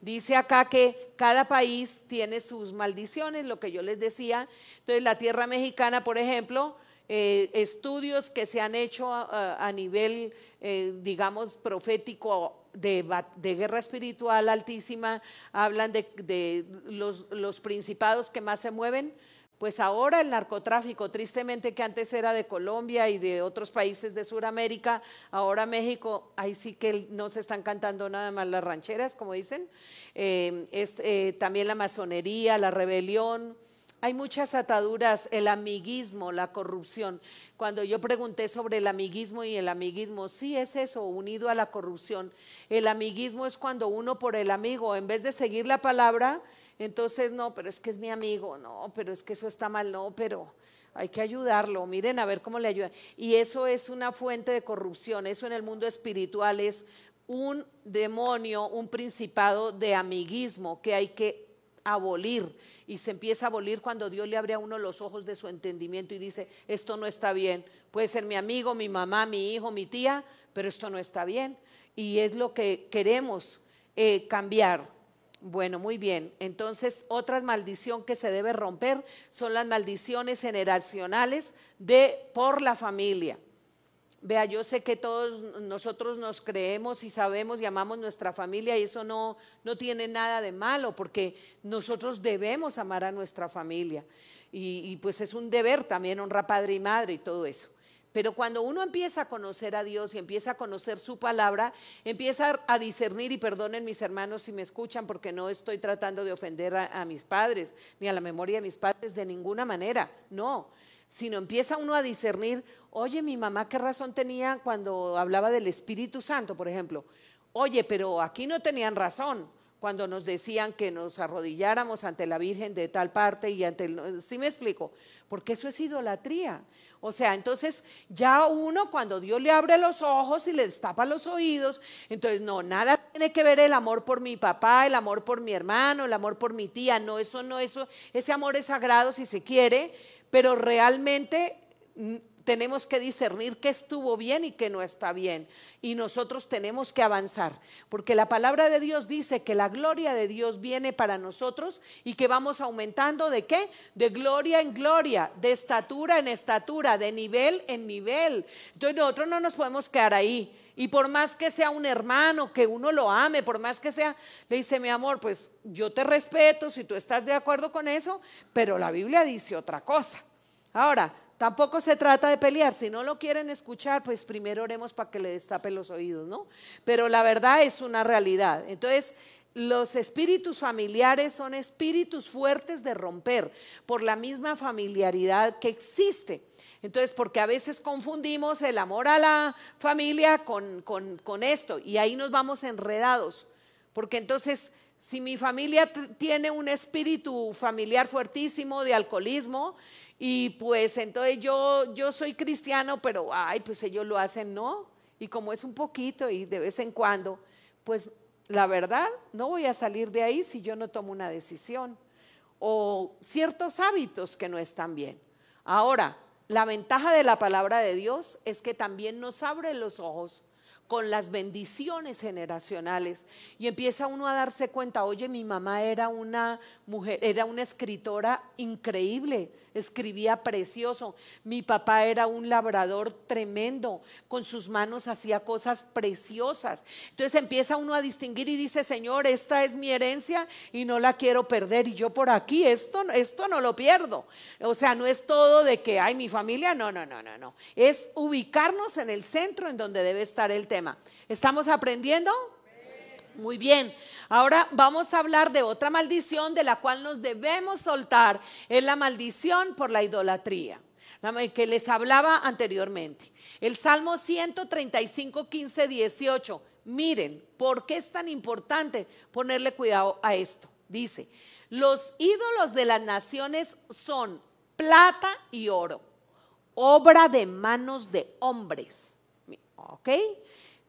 Dice acá que cada país tiene sus maldiciones, lo que yo les decía. Entonces, la tierra mexicana, por ejemplo, eh, estudios que se han hecho a, nivel, eh, digamos, profético de, guerra espiritual altísima, hablan de, los, principados que más se mueven. Pues ahora el narcotráfico, tristemente que antes era de Colombia y de otros países de Sudamérica, ahora México, ahí sí que no se están cantando nada más las rancheras, como dicen, eh, es también la masonería, la rebelión, hay muchas ataduras, el amiguismo, la corrupción. Cuando yo pregunté sobre el amiguismo y el amiguismo, sí es eso, unido a la corrupción. El amiguismo es cuando uno por el amigo, en vez de seguir la palabra, entonces no, pero es que es mi amigo, no, pero es que eso está mal, no, pero hay que ayudarlo, miren a ver cómo le ayuda. Y eso es una fuente de corrupción, eso en el mundo espiritual es un demonio, un principado de amiguismo que hay que abolir y se empieza a abolir cuando Dios le abre a uno los ojos de su entendimiento y dice, esto no está bien. Puede ser mi amigo, mi mamá, mi hijo, mi tía, pero esto no está bien. Y es lo que queremos eh, cambiar. Bueno, muy bien. Entonces, otra maldición que se debe romper son las maldiciones generacionales de por la familia. Vea, yo sé que todos nosotros nos creemos y sabemos y amamos nuestra familia y eso no, no tiene nada de malo porque nosotros debemos amar a nuestra familia y, pues es un deber también honrar padre y madre y todo eso. Pero cuando uno empieza a conocer a Dios y empieza a conocer su palabra, empieza a discernir, y perdonen mis hermanos si me escuchan, porque no estoy tratando de ofender a, mis padres, ni a la memoria de mis padres de ninguna manera, no, sino empieza uno a discernir, oye, mi mamá qué razón tenía cuando hablaba del Espíritu Santo, por ejemplo. Oye, pero aquí no tenían razón cuando nos decían que nos arrodilláramos ante la Virgen de tal parte y ante el... ¿Sí me explico? Porque eso es idolatría. O sea, entonces ya uno cuando Dios le abre los ojos y le destapa los oídos, entonces no, nada tiene que ver el amor por mi papá, el amor por mi hermano, el amor por mi tía, no, eso no, eso, ese amor es sagrado si se quiere, pero realmente mm, tenemos que discernir qué estuvo bien y qué no está bien. Y nosotros tenemos que avanzar, porque la palabra de Dios dice que la gloria de Dios viene para nosotros y que vamos aumentando de qué? De gloria en gloria, de estatura en estatura, de nivel en nivel. Entonces nosotros no nos podemos quedar ahí. Y por más que sea un hermano, que uno lo ame, por más que sea, le dice, mi amor, pues yo te respeto si tú estás de acuerdo con eso, pero la Biblia dice otra cosa. Ahora, tampoco se trata de pelear, si no lo quieren escuchar, pues primero oremos para que le destape los oídos, ¿no? Pero la verdad es una realidad. Entonces, los espíritus familiares son espíritus fuertes de romper por la misma familiaridad que existe. Entonces, porque a veces confundimos el amor a la familia con, con, esto y ahí nos vamos enredados. Porque entonces, si mi familia tiene un espíritu familiar fuertísimo de alcoholismo, y pues entonces yo, yo soy cristiano, pero ay, pues ellos lo hacen, ¿no? Y como es un poquito y de vez en cuando, pues la verdad, no voy a salir de ahí si yo no tomo una decisión. O ciertos hábitos que no están bien. Ahora, la ventaja de la palabra de Dios es que también nos abre los ojos con las bendiciones generacionales y empieza uno a darse cuenta, oye, mi mamá era una mujer, era una escritora increíble, escribía precioso. Mi papá era un labrador tremendo, con sus manos hacía cosas preciosas. Entonces empieza uno a distinguir y dice, Señor, esta es mi herencia y no la quiero perder. Y yo por aquí, esto, esto no lo pierdo. O sea, no es todo de que, hay mi familia, no, no, no, no, no. Es ubicarnos en el centro en donde debe estar el tema. ¿Estamos aprendiendo? Muy bien. Ahora vamos a hablar de otra maldición de la cual nos debemos soltar. Es la maldición por la idolatría, que les hablaba anteriormente. El Salmo 135, 15, 18. Miren, ¿por qué es tan importante ponerle cuidado a esto? Dice, los ídolos de las naciones son plata y oro, obra de manos de hombres. ¿Ok?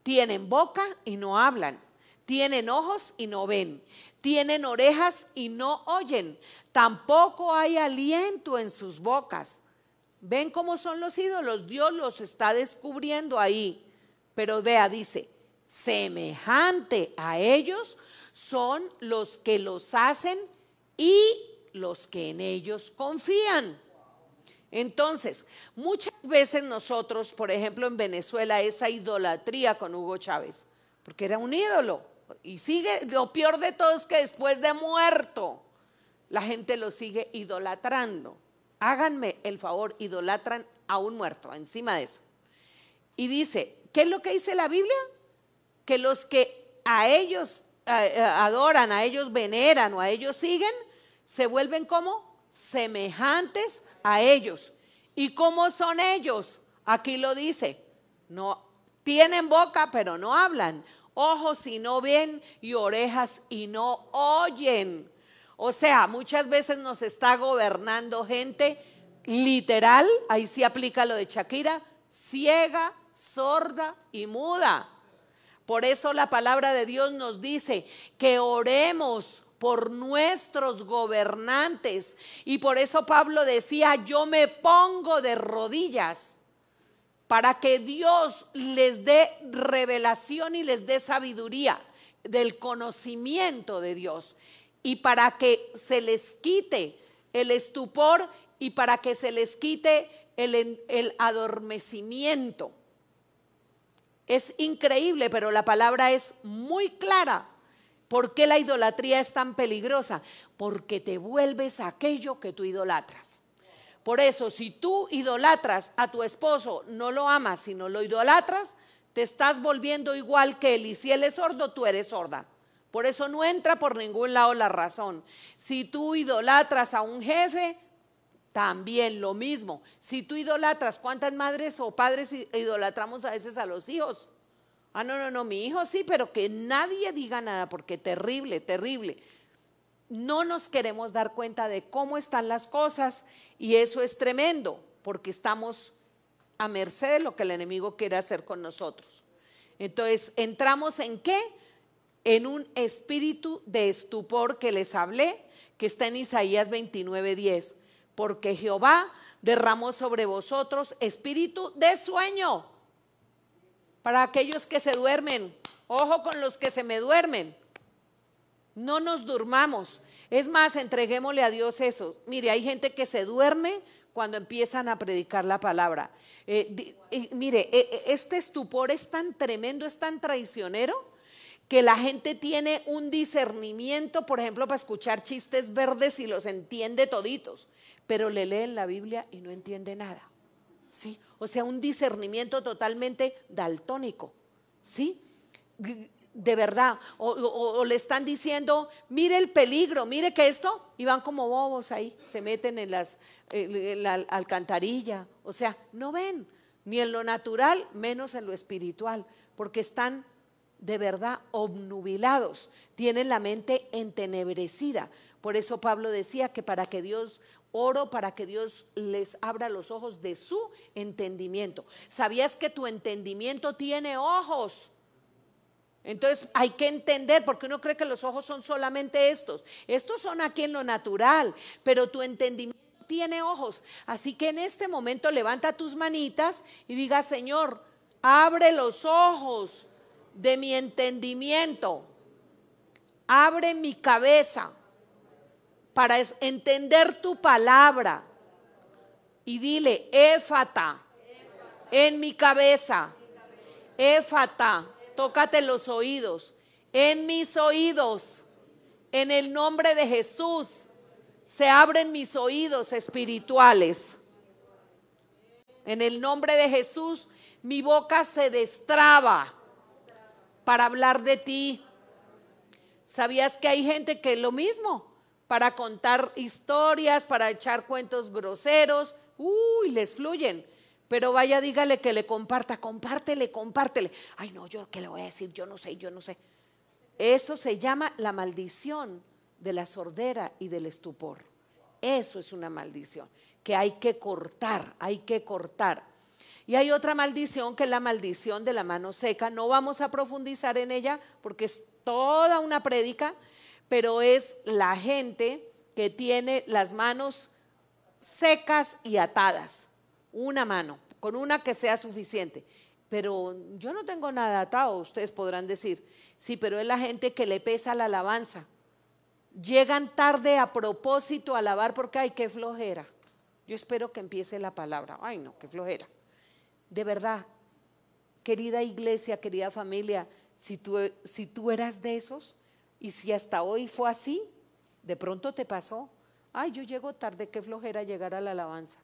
Tienen boca y no hablan tienen ojos y no ven. Tienen orejas y no oyen. Tampoco hay aliento en sus bocas. ¿Ven cómo son los ídolos? Dios los está descubriendo ahí. Pero vea, dice, semejante a ellos son los que los hacen y los que en ellos confían. Entonces, muchas veces nosotros, por ejemplo, en Venezuela, esa idolatría con Hugo Chávez, porque era un ídolo, y sigue, lo peor de todo es que después de muerto, la gente lo sigue idolatrando. Háganme el favor, idolatran a un muerto encima de eso. Y dice, ¿qué es lo que dice la Biblia? Que los que a ellos adoran, a ellos veneran o a ellos siguen, se vuelven como semejantes a ellos. ¿Y cómo son ellos? Aquí lo dice. No tienen boca, pero no hablan. Ojos y no ven y orejas y no oyen. O sea, muchas veces nos está gobernando gente literal, ahí sí aplica lo de Shakira, ciega, sorda y muda. Por eso la palabra de Dios nos dice que oremos por nuestros gobernantes. Y por eso Pablo decía, yo me pongo de rodillas para que Dios les dé revelación y les dé sabiduría del conocimiento de Dios y para que se les quite el estupor y para que se les quite el, adormecimiento. Es increíble, pero la palabra es muy clara. ¿Por qué la idolatría es tan peligrosa? Porque te vuelves aquello que tú idolatras. Por eso, si tú idolatras a tu esposo, no lo amas, sino lo idolatras, te estás volviendo igual que él. Y si él es sordo, tú eres sorda. Por eso no entra por ningún lado la razón. Si tú idolatras a un jefe, también lo mismo. Si tú idolatras, ¿cuántas madres o padres idolatramos a veces a los hijos? Ah, no, no, no, mi hijo sí, pero que nadie diga nada, porque terrible, terrible. No nos queremos dar cuenta de cómo están las cosas y eso es tremendo, porque estamos a merced de lo que el enemigo quiere hacer con nosotros. Entonces, entramos en qué? en un espíritu de estupor que les hablé, que está en Isaías 29:10, porque Jehová derramó sobre vosotros espíritu de sueño. Para aquellos que se duermen, ojo con los que se me duermen. No nos durmamos. Es más, entreguémosle a Dios eso. Mire, hay gente que se duerme cuando empiezan a predicar la palabra. Eh, mire, e, e, este estupor es tan tremendo, es tan traicionero que la gente tiene un discernimiento, por ejemplo, para escuchar chistes verdes y los entiende toditos, pero le leen la Biblia y no entiende nada. ¿Sí? O sea, un discernimiento totalmente daltónico. ¿Sí? De verdad. O, le están diciendo, mire el peligro, mire que esto, y van como bobos ahí, se meten en, las, en la alcantarilla. O sea, no ven ni en lo natural, menos en lo espiritual, porque están de verdad obnubilados, tienen la mente entenebrecida. Por eso Pablo decía que para que Dios oro para que Dios les abra los ojos de su entendimiento. ¿Sabías que tu entendimiento tiene ojos? Entonces hay que entender, porque uno cree que los ojos son solamente estos. Estos son aquí en lo natural, pero tu entendimiento tiene ojos. Así que en este momento levanta tus manitas y diga, Señor, abre los ojos de mi entendimiento. Abre mi cabeza para entender tu palabra. Y dile, éfata, en mi cabeza. Éfata, tócate los oídos. En mis oídos, en el nombre de Jesús, se abren mis oídos espirituales. En el nombre de Jesús, mi boca se destraba para hablar de ti. ¿Sabías que hay gente que es lo mismo? Para contar historias, para echar cuentos groseros, uy, les fluyen. Pero vaya, dígale que le comparta, compártele, compártele. Ay, no, yo qué le voy a decir, yo no sé, yo no sé. Eso se llama la maldición de la sordera y del estupor. Eso es una maldición que hay que cortar, hay que cortar. Y hay otra maldición que es la maldición de la mano seca. No vamos a profundizar en ella porque es toda una prédica, pero es la gente que tiene las manos secas y atadas. Una mano, con una que sea suficiente. Pero yo no tengo nada atado, ustedes podrán decir. Sí, pero es la gente que le pesa la alabanza. Llegan tarde a propósito a alabar porque, ay, qué flojera. Yo espero que empiece la palabra. Ay, no, qué flojera. De verdad, querida iglesia, querida familia, si tú, si tú eras de esos y si hasta hoy fue así, de pronto te pasó. Ay, yo llego tarde, qué flojera llegar a la alabanza.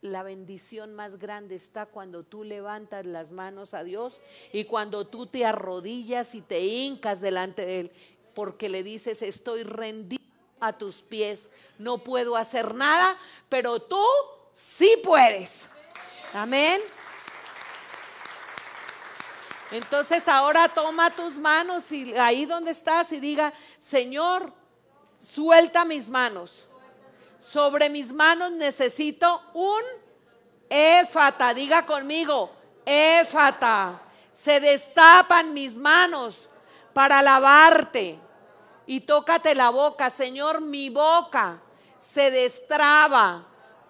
La bendición más grande está cuando tú levantas las manos a Dios y cuando tú te arrodillas y te hincas delante de Él, porque le dices, estoy rendido a tus pies, no puedo hacer nada, pero tú sí puedes. Amén. Entonces ahora toma tus manos y ahí donde estás y diga, Señor, suelta mis manos. Sobre mis manos necesito un éfata. Diga conmigo, éfata. Se destapan mis manos para lavarte. Y tócate la boca, Señor, mi boca se destraba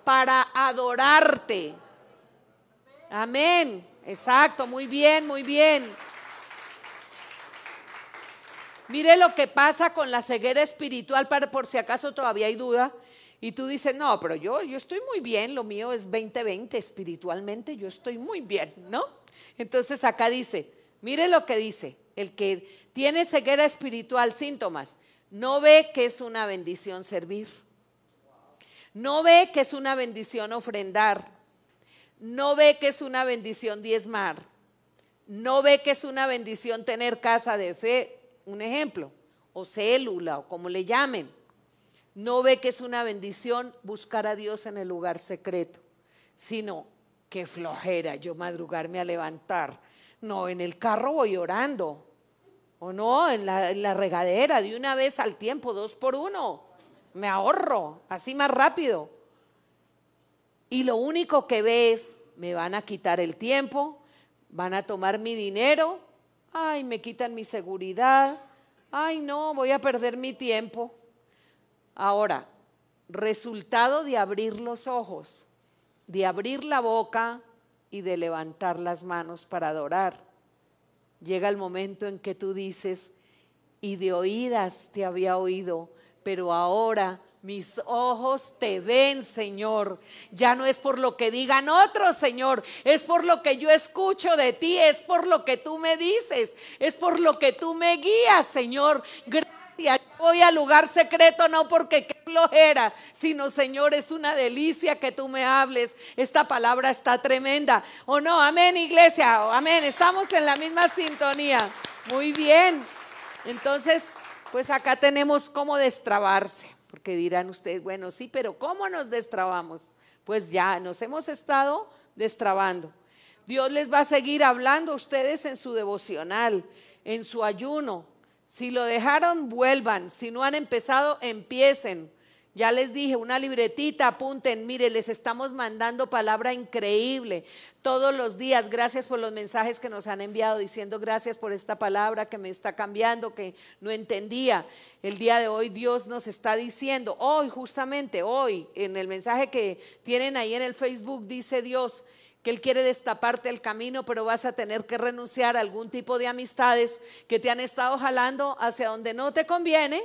para adorarte. Amén. Exacto, muy bien, muy bien. Mire lo que pasa con la ceguera espiritual, para, por si acaso todavía hay duda. Y tú dices, no, pero yo, yo estoy muy bien, lo mío es 2020 espiritualmente, yo estoy muy bien, ¿no? Entonces acá dice, mire lo que dice, el que tiene ceguera espiritual, síntomas, no ve que es una bendición servir, no ve que es una bendición ofrendar, no ve que es una bendición diezmar, no ve que es una bendición tener casa de fe, un ejemplo, o célula, o como le llamen, no ve que es una bendición buscar a Dios en el lugar secreto, sino que flojera yo madrugarme a levantar. No, en el carro voy orando, o no, en la, en la regadera, de una vez al tiempo, dos por uno, me ahorro, así más rápido y lo único que ves, me van a quitar el tiempo, van a tomar mi dinero, ay, me quitan mi seguridad, ay, no, voy a perder mi tiempo. Ahora, resultado de abrir los ojos, de abrir la boca y de levantar las manos para adorar. Llega el momento en que tú dices, y de oídas te había oído, pero ahora mis ojos te ven, Señor. Ya no es por lo que digan otros, Señor. Es por lo que yo escucho de ti. Es por lo que tú me dices. Es por lo que tú me guías, Señor. Gracias. Voy al lugar secreto no porque qué flojera, sino Señor, es una delicia que tú me hables. Esta palabra está tremenda. ¿O no? Amén, iglesia. Amén. Estamos en la misma sintonía. Muy bien. Entonces, pues acá tenemos cómo destrabarse. Porque dirán ustedes, bueno, sí, pero ¿cómo nos destrabamos? Pues ya nos hemos estado destrabando. Dios les va a seguir hablando a ustedes en su devocional, en su ayuno. Si lo dejaron, vuelvan. Si no han empezado, empiecen. Ya les dije, una libretita, apunten, mire, les estamos mandando palabra increíble todos los días. Gracias por los mensajes que nos han enviado diciendo gracias por esta palabra que me está cambiando, que no entendía. El día de hoy Dios nos está diciendo, hoy justamente, hoy, en el mensaje que tienen ahí en el Facebook, dice Dios, que Él quiere destaparte el camino, pero vas a tener que renunciar a algún tipo de amistades que te han estado jalando hacia donde no te conviene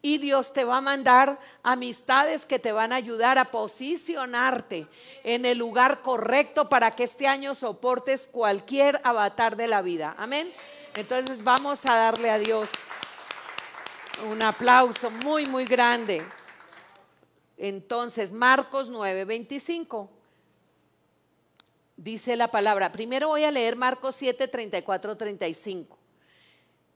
y Dios te va a mandar amistades que te van a ayudar a posicionarte en el lugar correcto para que este año soportes cualquier avatar de la vida. Amén. Entonces vamos a darle a Dios un aplauso muy, muy grande. Entonces, Marcos 9, 25. Dice la palabra. Primero voy a leer Marcos 7, 34, 35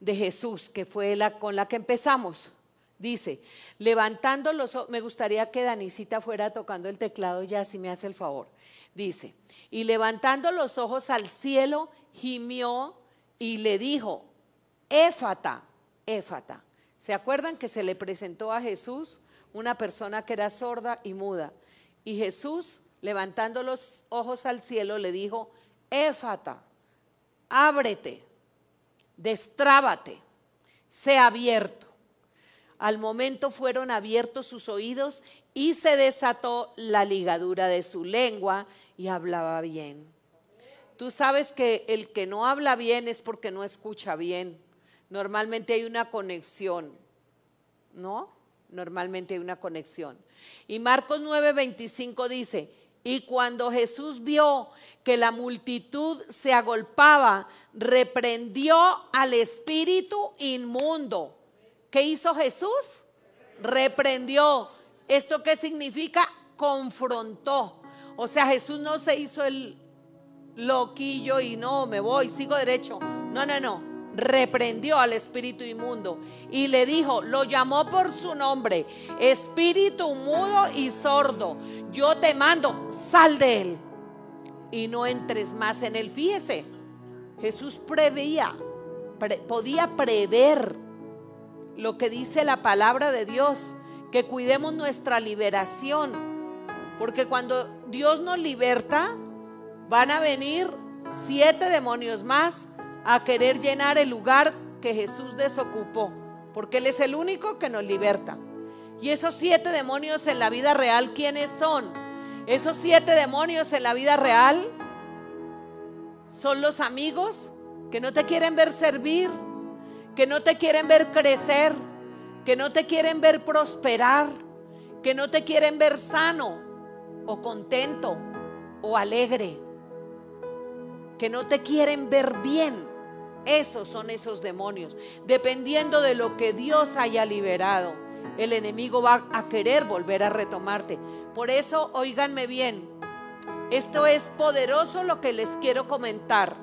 de Jesús, que fue la con la que empezamos. Dice, levantando los me gustaría que Danisita fuera tocando el teclado ya, si me hace el favor. Dice, y levantando los ojos al cielo, gimió y le dijo, éfata, éfata. ¿Se acuerdan que se le presentó a Jesús una persona que era sorda y muda? Y Jesús, levantando los ojos al cielo, le dijo, éfata, ábrete, destrábate, sea abierto. Al momento fueron abiertos sus oídos y se desató la ligadura de su lengua y hablaba bien. Tú sabes que el que no habla bien es porque no escucha bien. Normalmente hay una conexión, ¿no? Normalmente hay una conexión. Y Marcos 9:25 dice, y cuando Jesús vio que la multitud se agolpaba, reprendió al espíritu inmundo. ¿Qué hizo Jesús? Reprendió. ¿Esto qué significa? Confrontó. O sea, Jesús no se hizo el loquillo y no, me voy, sigo derecho. No, no, no. Reprendió al espíritu inmundo y le dijo, lo llamó por su nombre, espíritu mudo y sordo, yo te mando, sal de él y no entres más en él. Fíjese, Jesús preveía, podía prever lo que dice la palabra de Dios, que cuidemos nuestra liberación, porque cuando Dios nos liberta, van a venir siete demonios más a querer llenar el lugar que Jesús desocupó, porque Él es el único que nos liberta. Y esos siete demonios en la vida real, ¿quiénes son? Esos siete demonios en la vida real son los amigos que no te quieren ver servir, que no te quieren ver crecer, que no te quieren ver prosperar, que no te quieren ver sano o contento o alegre, que no te quieren ver bien. Esos son esos demonios. Dependiendo de lo que Dios haya liberado, el enemigo va a querer volver a retomarte. Por eso, oíganme bien, esto es poderoso lo que les quiero comentar.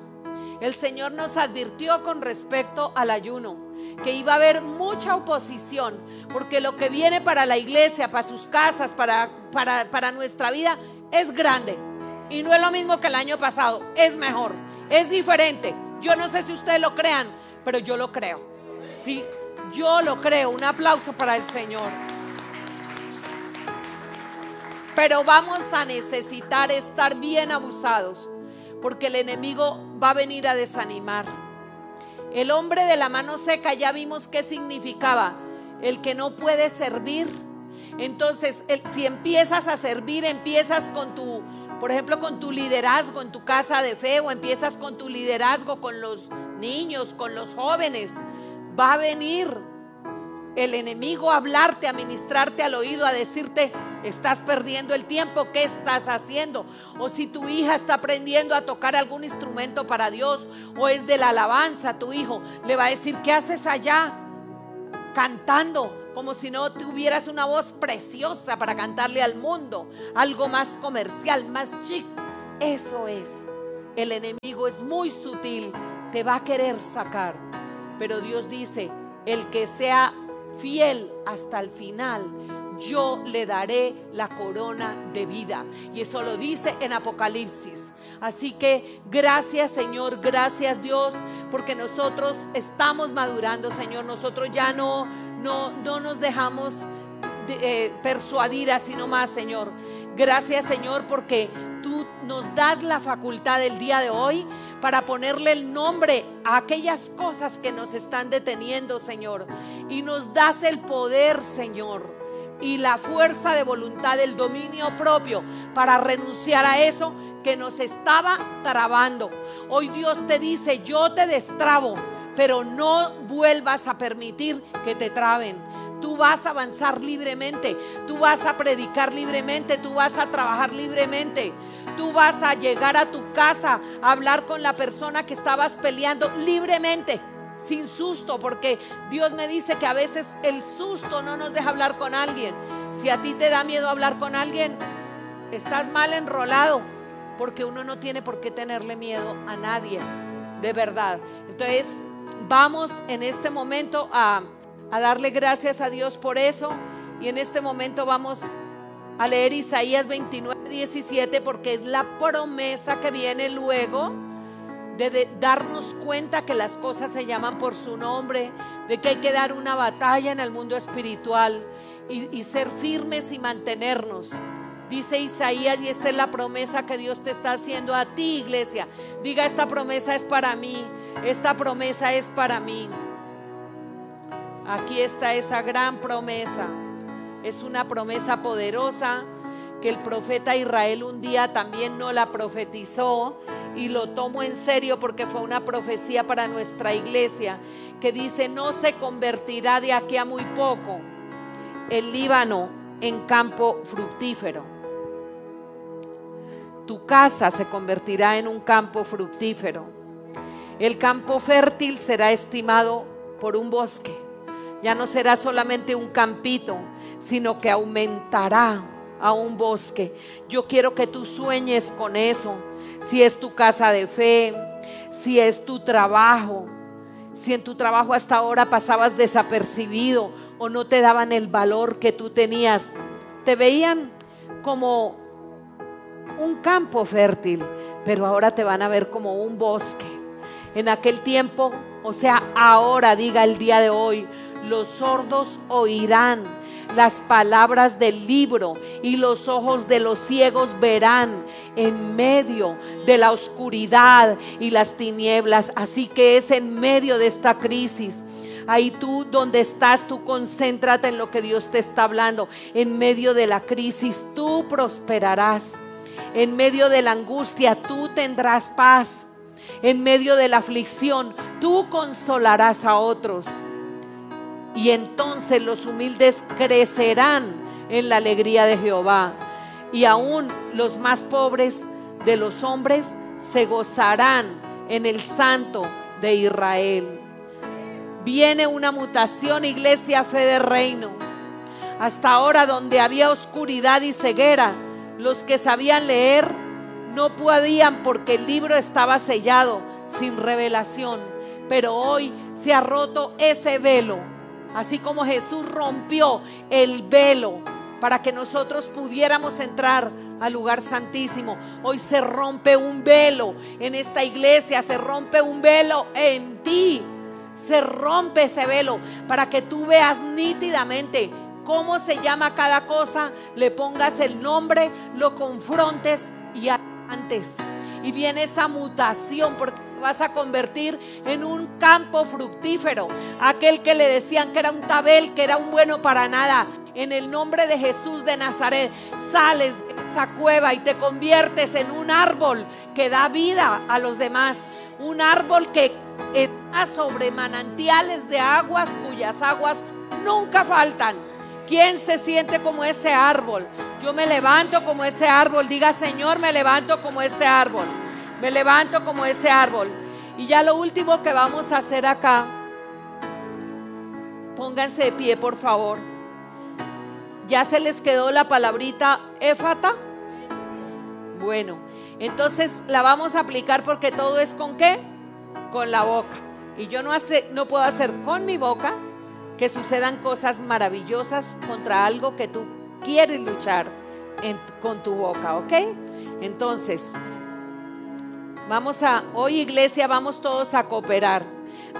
El Señor nos advirtió con respecto al ayuno que iba a haber mucha oposición, porque lo que viene para la iglesia, para sus casas, para, para, para nuestra vida, es grande. Y no es lo mismo que el año pasado, es mejor, es diferente. Yo no sé si ustedes lo crean, pero yo lo creo. Sí, yo lo creo. Un aplauso para el Señor. Pero vamos a necesitar estar bien abusados, porque el enemigo va a venir a desanimar. El hombre de la mano seca ya vimos qué significaba. El que no puede servir. Entonces, si empiezas a servir, empiezas con tu, por ejemplo, con tu liderazgo en tu casa de fe o empiezas con tu liderazgo con los niños, con los jóvenes, va a venir el enemigo a hablarte, a ministrarte al oído, a decirte, estás perdiendo el tiempo, ¿qué estás haciendo? O si tu hija está aprendiendo a tocar algún instrumento para Dios o es de la alabanza, tu hijo le va a decir, ¿qué haces allá? Cantando como si no tuvieras una voz preciosa para cantarle al mundo, algo más comercial, más chic. Eso es. El enemigo es muy sutil, te va a querer sacar. Pero Dios dice, el que sea fiel hasta el final, yo le daré la corona de vida. Y eso lo dice en Apocalipsis. Así que gracias Señor, gracias Dios, porque nosotros estamos madurando, Señor. Nosotros ya no, no, no nos dejamos eh, persuadir así nomás, Señor. Gracias Señor, porque tú nos das la facultad el día de hoy para ponerle el nombre a aquellas cosas que nos están deteniendo, Señor. Y nos das el poder, Señor, y la fuerza de voluntad, el dominio propio para renunciar a eso que nos estaba trabando. Hoy Dios te dice, yo te destrabo, pero no vuelvas a permitir que te traben. Tú vas a avanzar libremente, tú vas a predicar libremente, tú vas a trabajar libremente. Tú vas a llegar a tu casa a hablar con la persona que estabas peleando libremente, sin susto, porque Dios me dice que a veces el susto no nos deja hablar con alguien. Si a ti te da miedo hablar con alguien, estás mal enrolado, porque uno no tiene por qué tenerle miedo a nadie, de verdad. Entonces, vamos en este momento a, darle gracias a Dios por eso y en este momento vamos a leer Isaías 29, 17, porque es la promesa que viene luego de, darnos cuenta que las cosas se llaman por su nombre, de que hay que dar una batalla en el mundo espiritual y, y ser firmes y mantenernos. Dice Isaías, y esta es la promesa que Dios te está haciendo a ti, iglesia. Diga, esta promesa es para mí, esta promesa es para mí. Aquí está esa gran promesa. Es una promesa poderosa que el profeta Israel un día también no la profetizó y lo tomo en serio porque fue una profecía para nuestra iglesia que dice, no se convertirá de aquí a muy poco el Líbano en campo fructífero. Tu casa se convertirá en un campo fructífero. El campo fértil será estimado por un bosque. Ya no será solamente un campito, sino que aumentará a un bosque. Yo quiero que tú sueñes con eso si es tu casa de fe, si es tu trabajo, si en tu trabajo hasta ahora pasabas desapercibido o no te daban el valor que tú tenías, te veían como un campo fértil, pero ahora te van a ver como un bosque. En aquel tiempo, o sea, ahora diga el día de hoy, los sordos oirán las palabras del libro y los ojos de los ciegos verán en medio de la oscuridad y las tinieblas. Así que es en medio de esta crisis. Ahí tú donde estás, tú concéntrate en lo que Dios te está hablando. En medio de la crisis, tú prosperarás. En medio de la angustia, tú tendrás paz. En medio de la aflicción, tú consolarás a otros y entonces los humildes crecerán en la alegría de Jehová. Y aún los más pobres de los hombres se gozarán en el santo de Israel. Viene una mutación, iglesia, fe de reino. Hasta ahora donde había oscuridad y ceguera, los que sabían leer no podían porque el libro estaba sellado sin revelación. Pero hoy se ha roto ese velo Así como Jesús rompió el velo para que nosotros pudiéramos entrar al lugar santísimo. Hoy se rompe un velo en esta iglesia, se rompe un velo en ti. Se rompe ese velo para que tú veas nítidamente cómo se llama cada cosa, le pongas el nombre, lo confrontes y antes. Y viene esa mutación porque vas a convertir en un campo fructífero. Aquel que le decían que era un tabel, que era un bueno para nada. En el nombre de Jesús de Nazaret, sales de esa cueva y te conviertes en un árbol que da vida a los demás. Un árbol que está sobre manantiales de aguas cuyas aguas nunca faltan. ¿Quién se siente como ese árbol? Yo me levanto como ese árbol. Diga, Señor, me levanto como ese árbol. Me levanto como ese árbol. Y ya lo último que vamos a hacer acá, pónganse de pie, por favor. ¿Ya se les quedó la palabrita éfata? Bueno, entonces la vamos a aplicar porque todo es con qué? Con la boca. Y yo no, hace, no puedo hacer con mi boca que sucedan cosas maravillosas contra algo que tú quieres luchar con tu boca, ¿ok? Entonces, Vamos a, hoy iglesia, vamos todos a cooperar.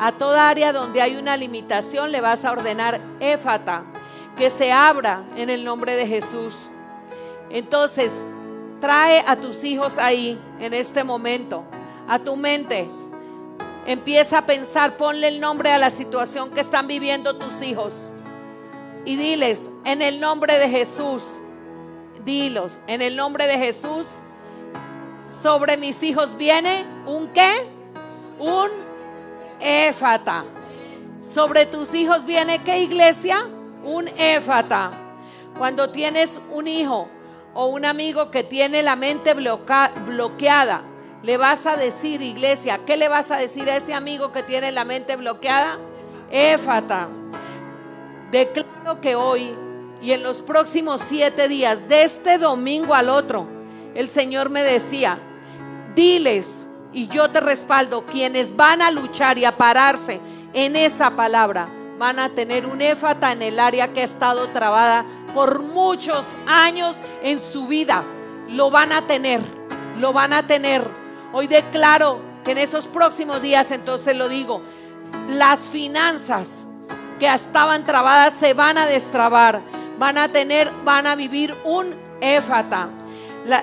A toda área donde hay una limitación le vas a ordenar éfata, que se abra en el nombre de Jesús. Entonces, trae a tus hijos ahí en este momento, a tu mente. Empieza a pensar, ponle el nombre a la situación que están viviendo tus hijos. Y diles, en el nombre de Jesús, dilos, en el nombre de Jesús, sobre mis hijos viene un qué? Un éfata. Sobre tus hijos viene qué iglesia? Un éfata. Cuando tienes un hijo o un amigo que tiene la mente bloqueada, le vas a decir, iglesia, ¿qué le vas a decir a ese amigo que tiene la mente bloqueada? Éfata. Declaro que hoy y en los próximos siete días, de este domingo al otro, el Señor me decía, diles, y yo te respaldo, quienes van a luchar y a pararse en esa palabra, van a tener un éfata en el área que ha estado trabada por muchos años en su vida. Lo van a tener, lo van a tener. Hoy declaro que en esos próximos días, entonces lo digo, las finanzas que estaban trabadas se van a destrabar, van a tener, van a vivir un éfata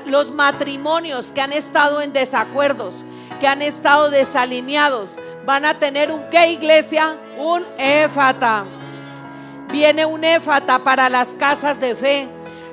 los matrimonios que han estado en desacuerdos, que han estado desalineados, van a tener un qué iglesia? Un éfata. Viene un éfata para las casas de fe.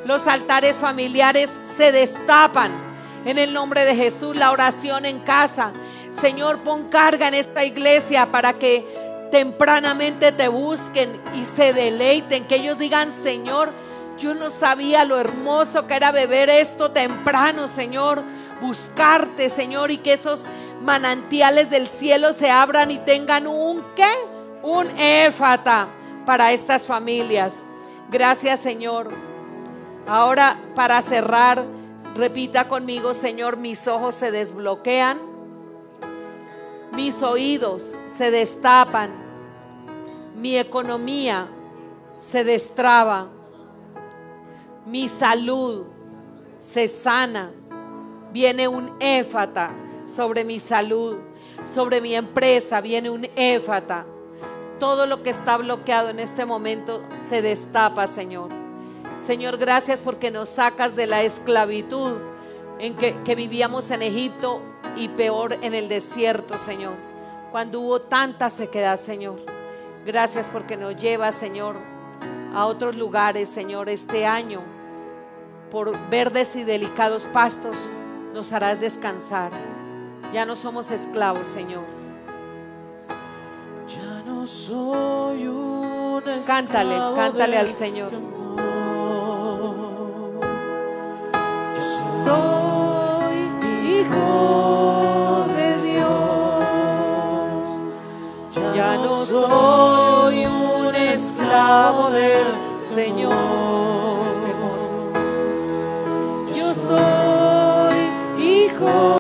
Los altares familiares se destapan. En el nombre de Jesús, la oración en casa. Señor, pon carga en esta iglesia para que tempranamente te busquen y se deleiten. Que ellos digan, Señor, yo no sabía lo hermoso que era beber esto temprano, Señor. Buscarte, Señor, y que esos manantiales del cielo se abran y tengan un qué? Un éfata para estas familias. Gracias, Señor. Ahora, para cerrar, repita conmigo, Señor, mis ojos se desbloquean, mis oídos se destapan, mi economía se destraba mi salud se sana. Viene un éfata sobre mi salud, sobre mi empresa, viene un éfata. Todo lo que está bloqueado en este momento se destapa, Señor. Señor, gracias porque nos sacas de la esclavitud en que, que vivíamos en Egipto y peor en el desierto, Señor. Cuando hubo tanta sequedad, Señor. Gracias porque nos lleva, Señor, a otros lugares, Señor, este año. Por verdes y delicados pastos nos harás descansar. Ya no somos esclavos, Señor. Ya no soy un esclavo Cántale, cántale al Señor. Soy un esclavo del Señor.